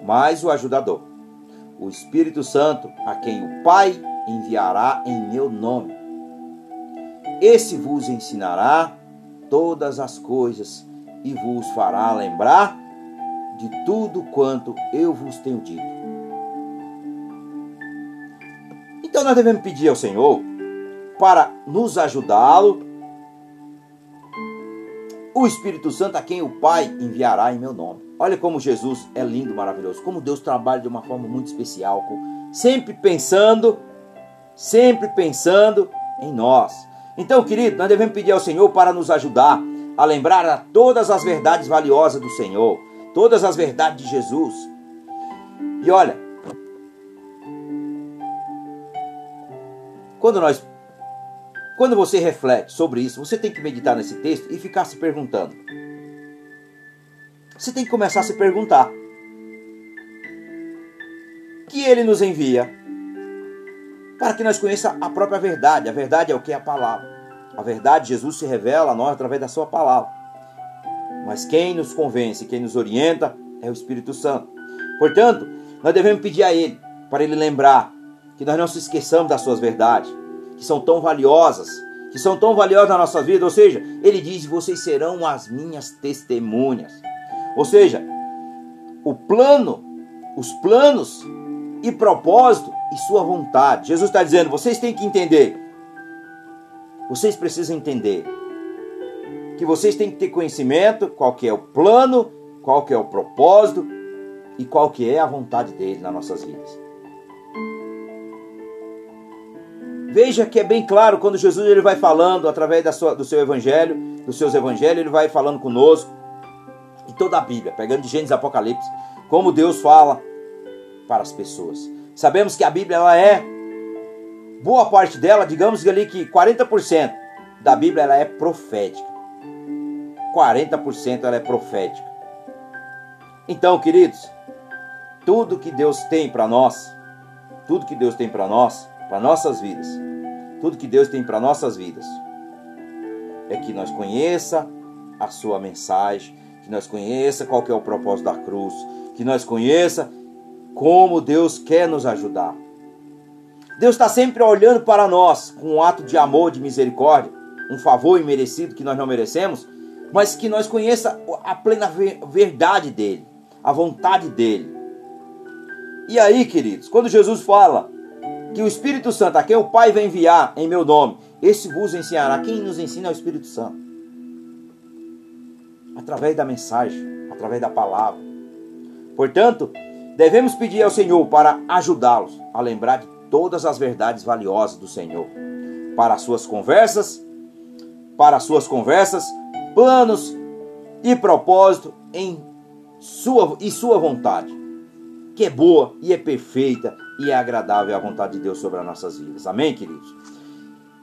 Mas o ajudador, o Espírito Santo, a quem o Pai enviará em meu nome. Esse vos ensinará todas as coisas e vos fará lembrar de tudo quanto eu vos tenho dito. Então nós devemos pedir ao Senhor para nos ajudá-lo, o Espírito Santo a quem o Pai enviará em meu nome. Olha como Jesus é lindo, maravilhoso, como Deus trabalha de uma forma muito especial, sempre pensando, sempre pensando em nós. Então, querido, nós devemos pedir ao Senhor para nos ajudar a lembrar a todas as verdades valiosas do Senhor, todas as verdades de Jesus. E olha, quando nós quando você reflete sobre isso, você tem que meditar nesse texto e ficar se perguntando. Você tem que começar a se perguntar: que ele nos envia para que nós conheça a própria verdade. A verdade é o que é a palavra. A verdade, Jesus se revela a nós através da sua palavra. Mas quem nos convence, quem nos orienta é o Espírito Santo. Portanto, nós devemos pedir a Ele para Ele lembrar que nós não se esqueçamos das suas verdades que são tão valiosas, que são tão valiosas na nossa vida. Ou seja, ele diz: vocês serão as minhas testemunhas. Ou seja, o plano, os planos e propósito e sua vontade. Jesus está dizendo: vocês têm que entender. Vocês precisam entender que vocês têm que ter conhecimento qual que é o plano, qual que é o propósito e qual que é a vontade dele nas nossas vidas. Veja que é bem claro quando Jesus ele vai falando através da sua, do seu evangelho, dos seus evangelhos, ele vai falando conosco. E toda a Bíblia, pegando de Gênesis Apocalipse, como Deus fala para as pessoas. Sabemos que a Bíblia ela é boa parte dela, digamos ali que 40% da Bíblia ela é profética. 40% ela é profética. Então, queridos, tudo que Deus tem para nós, tudo que Deus tem para nós, para nossas vidas, tudo que Deus tem para nossas vidas, é que nós conheça a sua mensagem, que nós conheça qual que é o propósito da cruz, que nós conheça como Deus quer nos ajudar. Deus está sempre olhando para nós com um ato de amor, de misericórdia, um favor imerecido que nós não merecemos, mas que nós conheça a plena verdade dele, a vontade dele. E aí, queridos, quando Jesus fala que o Espírito Santo, a quem o Pai vai enviar em meu nome, esse vos ensinará. Quem nos ensina é o Espírito Santo. Através da mensagem, através da palavra. Portanto, devemos pedir ao Senhor para ajudá-los a lembrar de todas as verdades valiosas do Senhor. Para as suas conversas, para as suas conversas, planos e propósito em sua e sua vontade, que é boa e é perfeita e é agradável à vontade de Deus sobre as nossas vidas. Amém, queridos?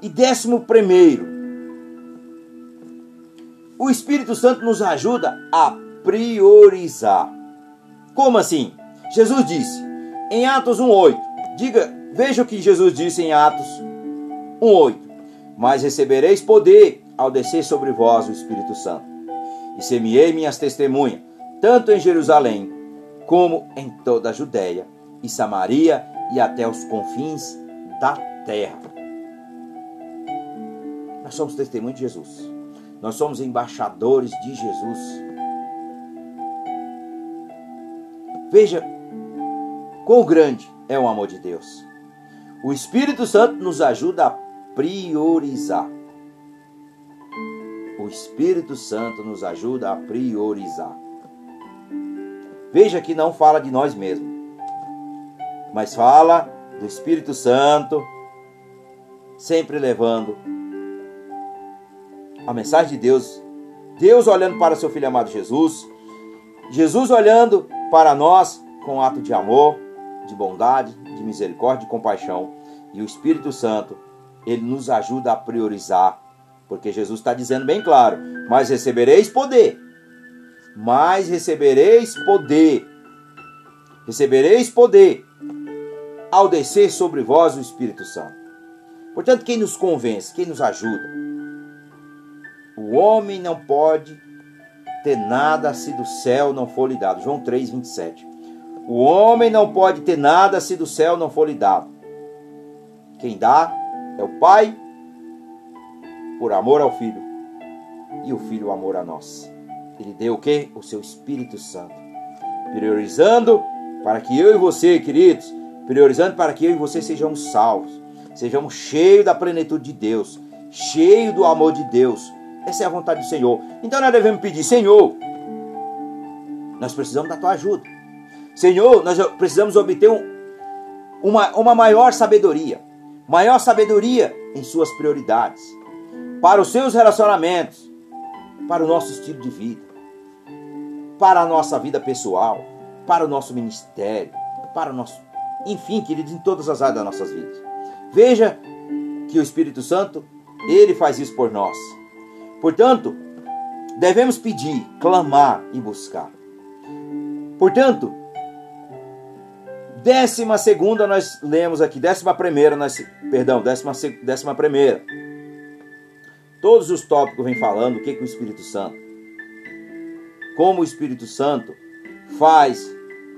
E décimo primeiro, o Espírito Santo nos ajuda a priorizar. Como assim? Jesus disse em Atos 1:8. Diga, veja o que Jesus disse em Atos 1:8. Mas recebereis poder ao descer sobre vós o Espírito Santo. E semeei minhas testemunhas, tanto em Jerusalém como em toda a Judéia e Samaria e até os confins da terra. Nós somos testemunhos de Jesus. Nós somos embaixadores de Jesus. Veja quão grande é o amor de Deus. O Espírito Santo nos ajuda a priorizar. O Espírito Santo nos ajuda a priorizar. Veja que não fala de nós mesmos mas fala do Espírito Santo, sempre levando a mensagem de Deus. Deus olhando para seu filho amado Jesus, Jesus olhando para nós com um ato de amor, de bondade, de misericórdia, de compaixão. E o Espírito Santo, ele nos ajuda a priorizar, porque Jesus está dizendo bem claro: Mas recebereis poder mas recebereis poder. Recebereis poder ao descer sobre vós o Espírito Santo. Portanto, quem nos convence, quem nos ajuda? O homem não pode ter nada se do céu não for lhe dado. João 3, 27. O homem não pode ter nada se do céu não for lhe dado. Quem dá é o Pai, por amor ao Filho, e o Filho amor a nós. Ele deu o que? O seu Espírito Santo. Priorizando para que eu e você, queridos, priorizando para que eu e você sejamos salvos, sejamos cheios da plenitude de Deus, cheios do amor de Deus. Essa é a vontade do Senhor. Então nós devemos pedir, Senhor, nós precisamos da tua ajuda. Senhor, nós precisamos obter um, uma, uma maior sabedoria, maior sabedoria em suas prioridades, para os seus relacionamentos, para o nosso estilo de vida, para a nossa vida pessoal, para o nosso ministério, para o nosso. Enfim, queridos, em todas as áreas das nossas vidas. Veja que o Espírito Santo, ele faz isso por nós. Portanto, devemos pedir, clamar e buscar. Portanto, décima segunda nós lemos aqui, décima primeira, nós, perdão, décima, décima primeira. Todos os tópicos vêm falando o que, que o Espírito Santo, como o Espírito Santo faz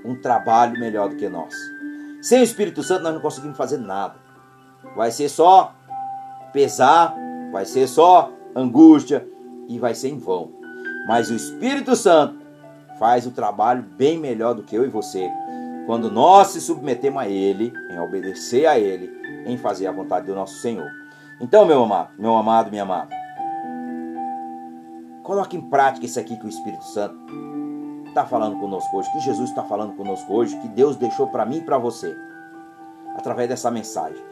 um trabalho melhor do que nós. Sem o Espírito Santo nós não conseguimos fazer nada. Vai ser só pesar, vai ser só angústia e vai ser em vão. Mas o Espírito Santo faz o trabalho bem melhor do que eu e você. Quando nós se submetemos a Ele, em obedecer a Ele, em fazer a vontade do nosso Senhor. Então, meu amado, meu amado, minha amada, coloque em prática isso aqui que o Espírito Santo está falando conosco hoje, que Jesus está falando conosco hoje, que Deus deixou para mim e para você, através dessa mensagem,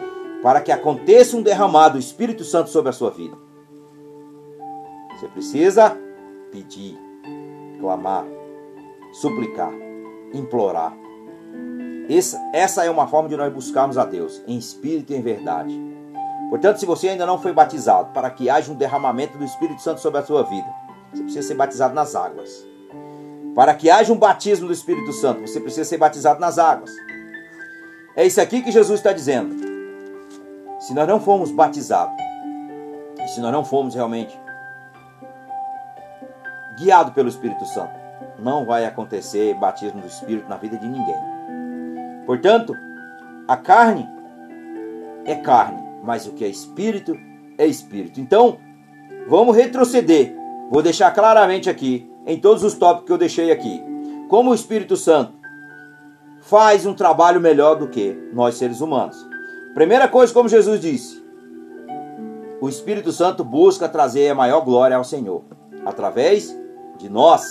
para que aconteça um derramado do Espírito Santo sobre a sua vida. Você precisa pedir, clamar, suplicar, implorar. Essa, essa é uma forma de nós buscarmos a Deus, em espírito e em verdade. Portanto, se você ainda não foi batizado, para que haja um derramamento do Espírito Santo sobre a sua vida, você precisa ser batizado nas águas. Para que haja um batismo do Espírito Santo, você precisa ser batizado nas águas. É isso aqui que Jesus está dizendo. Se nós não formos batizados, se nós não formos realmente guiados pelo Espírito Santo, não vai acontecer batismo do Espírito na vida de ninguém. Portanto, a carne é carne, mas o que é Espírito é Espírito. Então, vamos retroceder. Vou deixar claramente aqui em todos os tópicos que eu deixei aqui. Como o Espírito Santo faz um trabalho melhor do que nós seres humanos. Primeira coisa, como Jesus disse, o Espírito Santo busca trazer a maior glória ao Senhor através de nós,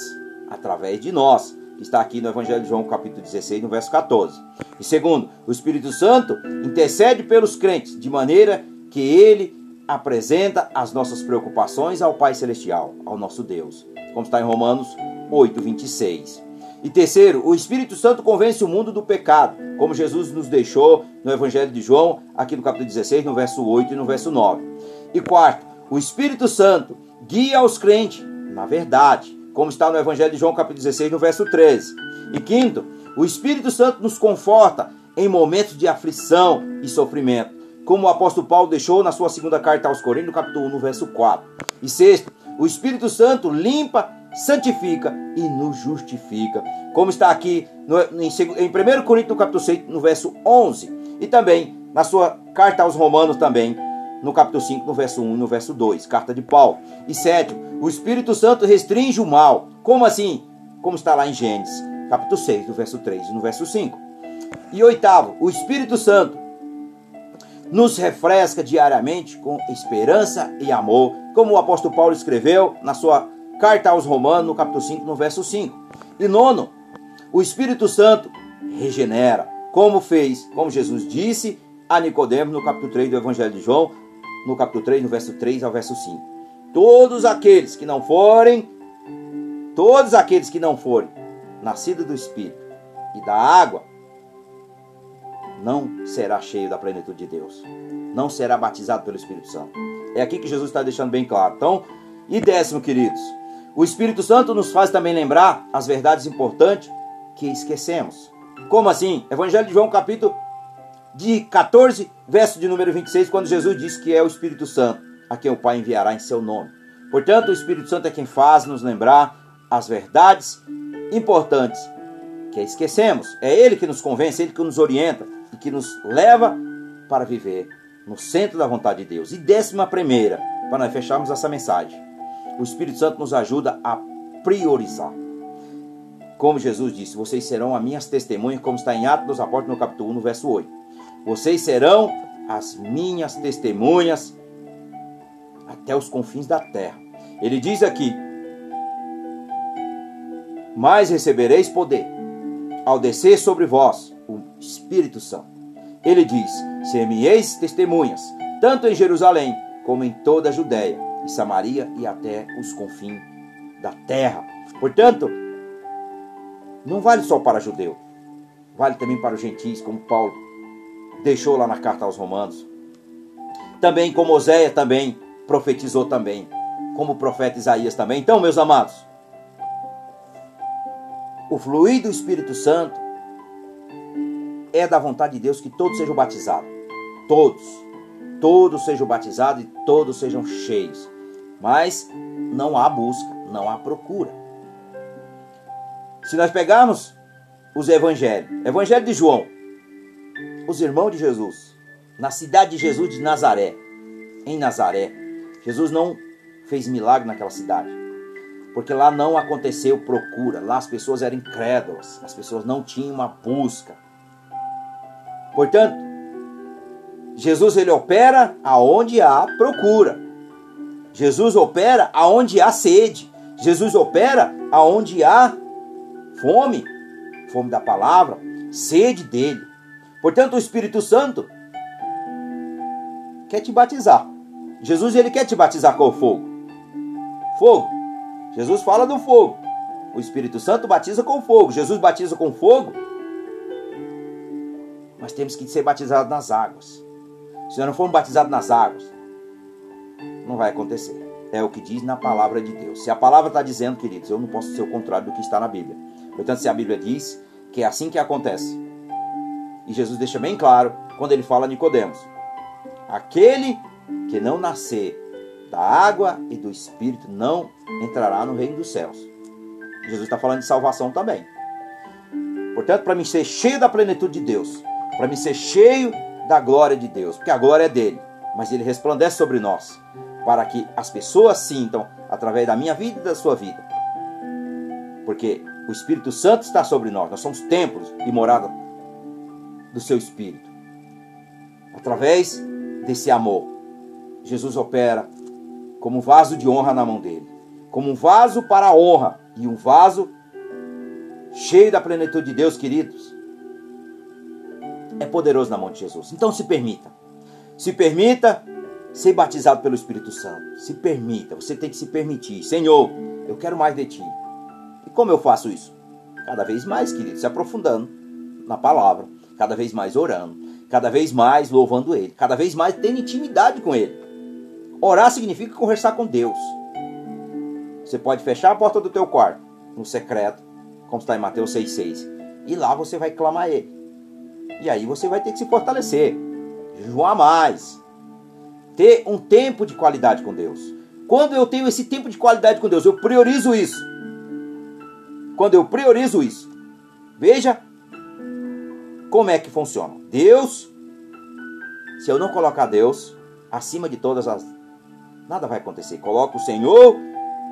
através de nós, está aqui no Evangelho de João, capítulo 16, no verso 14. E segundo, o Espírito Santo intercede pelos crentes de maneira que ele apresenta as nossas preocupações ao Pai Celestial, ao nosso Deus como está em Romanos 8, 26. E terceiro, o Espírito Santo convence o mundo do pecado, como Jesus nos deixou no Evangelho de João, aqui no capítulo 16, no verso 8 e no verso 9. E quarto, o Espírito Santo guia os crentes na verdade, como está no Evangelho de João, capítulo 16, no verso 13. E quinto, o Espírito Santo nos conforta em momentos de aflição e sofrimento, como o apóstolo Paulo deixou na sua segunda carta aos Coríntios, capítulo 1, no verso 4. E sexto, o Espírito Santo limpa, santifica e nos justifica. Como está aqui no, em, em 1 Coríntios, capítulo 6, no verso 11. E também na sua carta aos Romanos também, no capítulo 5, no verso 1 e no verso 2, carta de Paulo. E sétimo, o Espírito Santo restringe o mal. Como assim? Como está lá em Gênesis, capítulo 6, no verso 3 e no verso 5. E oitavo, o Espírito Santo nos refresca diariamente com esperança e amor, como o apóstolo Paulo escreveu na sua carta aos Romanos, no capítulo 5, no verso 5. E nono, o Espírito Santo regenera, como fez, como Jesus disse a Nicodemos no capítulo 3 do Evangelho de João, no capítulo 3, no verso 3 ao verso 5. Todos aqueles que não forem, todos aqueles que não forem nascidos do Espírito e da água, não será cheio da plenitude de Deus. Não será batizado pelo Espírito Santo. É aqui que Jesus está deixando bem claro. Então, e décimo, queridos, O Espírito Santo nos faz também lembrar as verdades importantes que esquecemos. Como assim? Evangelho de João, capítulo de 14, verso de número 26, quando Jesus diz que é o Espírito Santo, a quem o Pai enviará em seu nome. Portanto, o Espírito Santo é quem faz nos lembrar as verdades importantes que esquecemos. É Ele que nos convence, Ele que nos orienta que nos leva para viver no centro da vontade de Deus. E décima primeira, para nós fecharmos essa mensagem, o Espírito Santo nos ajuda a priorizar. Como Jesus disse, vocês serão as minhas testemunhas, como está em Atos dos Apóstolos, no capítulo 1, no verso 8. Vocês serão as minhas testemunhas até os confins da terra. Ele diz aqui: Mas recebereis poder ao descer sobre vós o Espírito Santo. Ele diz: Ser-me-eis testemunhas, tanto em Jerusalém como em toda a Judéia e Samaria e até os confins da terra. Portanto, não vale só para judeu, vale também para os gentis, como Paulo deixou lá na carta aos Romanos. Também como Oséia também profetizou também, como o profeta Isaías também. Então, meus amados, o fluir do Espírito Santo é da vontade de Deus que todos sejam batizados. Todos. Todos sejam batizados e todos sejam cheios. Mas não há busca, não há procura. Se nós pegarmos os evangelhos, Evangelho de João, os irmãos de Jesus, na cidade de Jesus de Nazaré, em Nazaré, Jesus não fez milagre naquela cidade, porque lá não aconteceu procura, lá as pessoas eram incrédulas, as pessoas não tinham uma busca. Portanto, Jesus ele opera aonde há procura. Jesus opera aonde há sede. Jesus opera aonde há fome, fome da palavra, sede dele. Portanto, o Espírito Santo quer te batizar. Jesus ele quer te batizar com fogo. Fogo. Jesus fala do fogo. O Espírito Santo batiza com fogo. Jesus batiza com fogo. Mas temos que ser batizados nas águas. Se nós não formos batizados nas águas, não vai acontecer. É o que diz na palavra de Deus. Se a palavra está dizendo, queridos, eu não posso ser o contrário do que está na Bíblia. Portanto, se a Bíblia diz que é assim que acontece, e Jesus deixa bem claro quando ele fala a Nicodemos: aquele que não nascer da água e do Espírito não entrará no reino dos céus. Jesus está falando de salvação também. Portanto, para mim ser cheio da plenitude de Deus, para mim ser cheio da glória de Deus, porque a glória é dele, mas ele resplandece sobre nós, para que as pessoas sintam através da minha vida e da sua vida. Porque o Espírito Santo está sobre nós, nós somos templos e morada do seu Espírito. Através desse amor, Jesus opera como um vaso de honra na mão dele, como um vaso para a honra e um vaso cheio da plenitude de Deus, queridos. É poderoso na mão de Jesus. Então se permita. Se permita ser batizado pelo Espírito Santo. Se permita, você tem que se permitir. Senhor, eu quero mais de ti. E como eu faço isso? Cada vez mais, querido, se aprofundando na palavra, cada vez mais orando, cada vez mais louvando Ele, cada vez mais tendo intimidade com Ele. Orar significa conversar com Deus. Você pode fechar a porta do teu quarto, no secreto, como está em Mateus 6,6, e lá você vai clamar a Ele. E aí você vai ter que se fortalecer, jejuar mais, ter um tempo de qualidade com Deus. Quando eu tenho esse tempo de qualidade com Deus, eu priorizo isso. Quando eu priorizo isso, veja como é que funciona? Deus, se eu não colocar Deus acima de todas as. Nada vai acontecer. Coloca o Senhor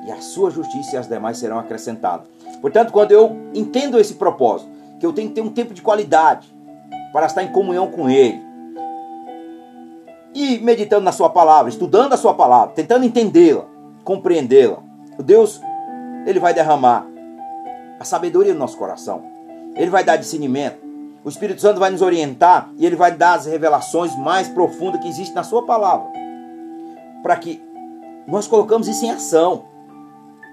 e a sua justiça e as demais serão acrescentadas. Portanto, quando eu entendo esse propósito, que eu tenho que ter um tempo de qualidade para estar em comunhão com Ele, e meditando na Sua palavra, estudando a Sua palavra, tentando entendê-la, compreendê-la, Deus, Ele vai derramar a sabedoria no nosso coração, Ele vai dar discernimento, o Espírito Santo vai nos orientar e ele vai dar as revelações mais profundas que existem na sua palavra. Para que nós colocamos isso em ação.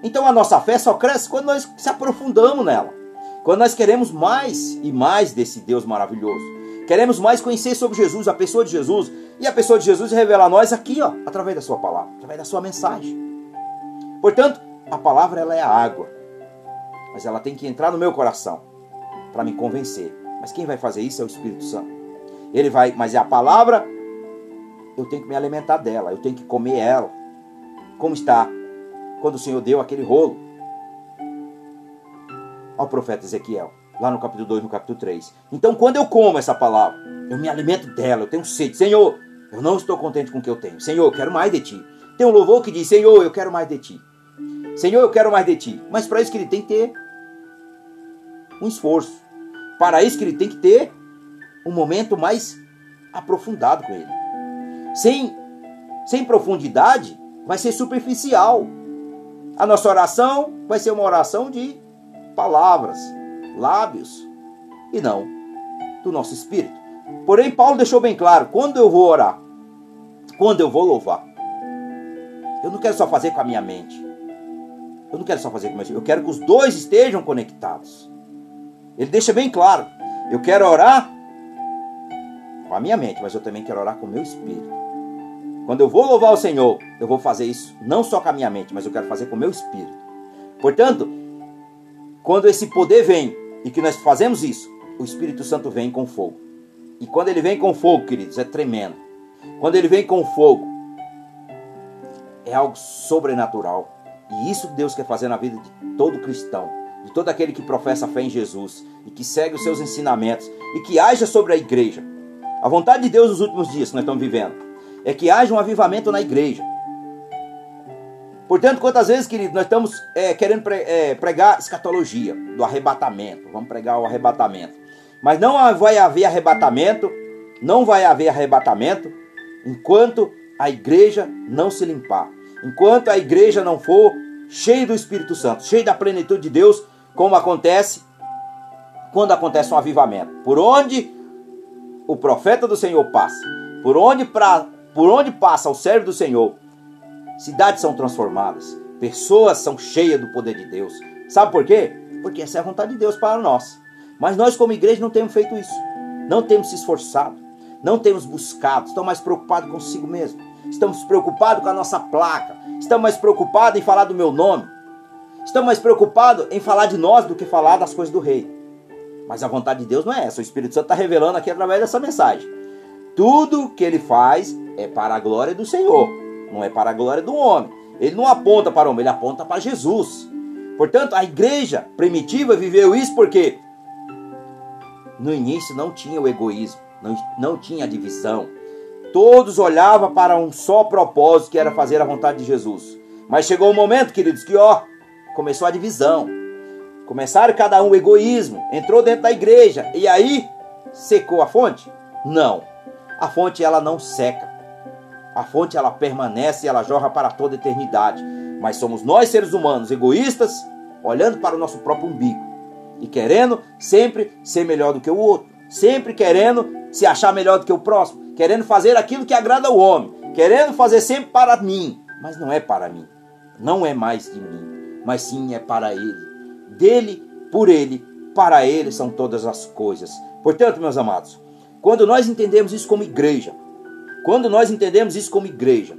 Então a nossa fé só cresce quando nós se aprofundamos nela. Quando nós queremos mais e mais desse Deus maravilhoso. Queremos mais conhecer sobre Jesus, a pessoa de Jesus. E a pessoa de Jesus revela a nós aqui, ó, através da sua palavra, através da sua mensagem. Portanto, a palavra ela é a água, mas ela tem que entrar no meu coração para me convencer. Mas quem vai fazer isso é o Espírito Santo. Ele vai, mas é a palavra, eu tenho que me alimentar dela, eu tenho que comer ela. Como está quando o Senhor deu aquele rolo ao profeta Ezequiel, lá no capítulo 2, no capítulo 3. Então, quando eu como essa palavra, eu me alimento dela, eu tenho sede. Senhor, eu não estou contente com o que eu tenho. Senhor, eu quero mais de ti. Tem um louvor que diz: Senhor, eu quero mais de ti. Senhor, eu quero mais de ti. Mas para isso que ele tem que ter um esforço. Para isso que ele tem que ter um momento mais aprofundado com ele. Sem, sem profundidade, vai ser superficial. A nossa oração vai ser uma oração de palavras, lábios e não do nosso espírito. Porém, Paulo deixou bem claro: quando eu vou orar, quando eu vou louvar, eu não quero só fazer com a minha mente. Eu não quero só fazer com a minha mente. Eu quero que os dois estejam conectados. Ele deixa bem claro: eu quero orar com a minha mente, mas eu também quero orar com o meu espírito. Quando eu vou louvar o Senhor, eu vou fazer isso não só com a minha mente, mas eu quero fazer com o meu espírito. Portanto, quando esse poder vem e que nós fazemos isso, o Espírito Santo vem com fogo. E quando ele vem com fogo, queridos, é tremendo. Quando ele vem com fogo, é algo sobrenatural. E isso Deus quer fazer na vida de todo cristão, de todo aquele que professa fé em Jesus e que segue os seus ensinamentos e que haja sobre a igreja. A vontade de Deus nos últimos dias que nós estamos vivendo é que haja um avivamento na igreja. Portanto, quantas vezes, querido, nós estamos é, querendo é, pregar escatologia do arrebatamento. Vamos pregar o arrebatamento. Mas não vai haver arrebatamento, não vai haver arrebatamento enquanto a igreja não se limpar. Enquanto a igreja não for cheia do Espírito Santo, cheia da plenitude de Deus, como acontece quando acontece um avivamento. Por onde o profeta do Senhor passa, por onde, pra, por onde passa o servo do Senhor, Cidades são transformadas, pessoas são cheias do poder de Deus. Sabe por quê? Porque essa é a vontade de Deus para nós. Mas nós, como igreja, não temos feito isso. Não temos se esforçado. Não temos buscado. Estamos mais preocupados consigo mesmo. Estamos preocupados com a nossa placa. Estamos mais preocupados em falar do meu nome. Estamos mais preocupados em falar de nós do que falar das coisas do rei. Mas a vontade de Deus não é essa. O Espírito Santo está revelando aqui através dessa mensagem. Tudo que ele faz é para a glória do Senhor não é para a glória do homem. Ele não aponta para o homem, ele aponta para Jesus. Portanto, a igreja primitiva viveu isso porque no início não tinha o egoísmo, não, não tinha a divisão. Todos olhavam para um só propósito, que era fazer a vontade de Jesus. Mas chegou o um momento, queridos, que ó, começou a divisão. Começaram cada um o egoísmo, entrou dentro da igreja e aí secou a fonte? Não. A fonte ela não seca. A fonte ela permanece e ela jorra para toda eternidade. Mas somos nós seres humanos egoístas, olhando para o nosso próprio umbigo e querendo sempre ser melhor do que o outro, sempre querendo se achar melhor do que o próximo, querendo fazer aquilo que agrada ao homem, querendo fazer sempre para mim, mas não é para mim. Não é mais de mim, mas sim é para ele. Dele, por ele, para ele são todas as coisas. Portanto, meus amados, quando nós entendemos isso como igreja, quando nós entendemos isso como igreja,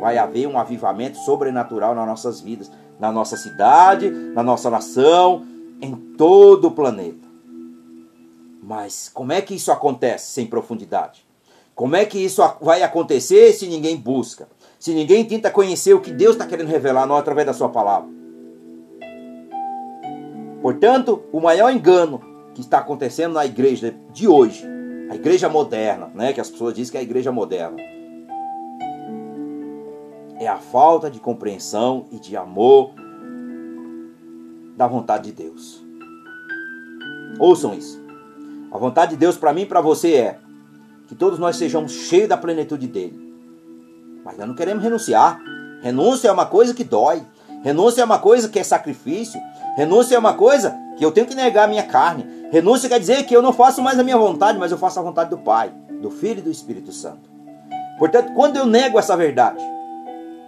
vai haver um avivamento sobrenatural nas nossas vidas, na nossa cidade, na nossa nação, em todo o planeta. Mas como é que isso acontece sem profundidade? Como é que isso vai acontecer se ninguém busca? Se ninguém tenta conhecer o que Deus está querendo revelar não através da sua palavra? Portanto, o maior engano que está acontecendo na igreja de hoje a igreja moderna, né, que as pessoas dizem que é a igreja moderna, é a falta de compreensão e de amor da vontade de Deus. Ouçam isso. A vontade de Deus para mim e para você é que todos nós sejamos cheios da plenitude dele. Mas nós não queremos renunciar. Renúncia é uma coisa que dói. Renúncia é uma coisa que é sacrifício. Renúncia é uma coisa que eu tenho que negar a minha carne. Renúncia quer dizer que eu não faço mais a minha vontade, mas eu faço a vontade do Pai, do Filho e do Espírito Santo. Portanto, quando eu nego essa verdade,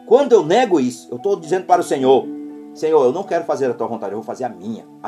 quando eu nego isso, eu estou dizendo para o Senhor: Senhor, eu não quero fazer a tua vontade, eu vou fazer a minha.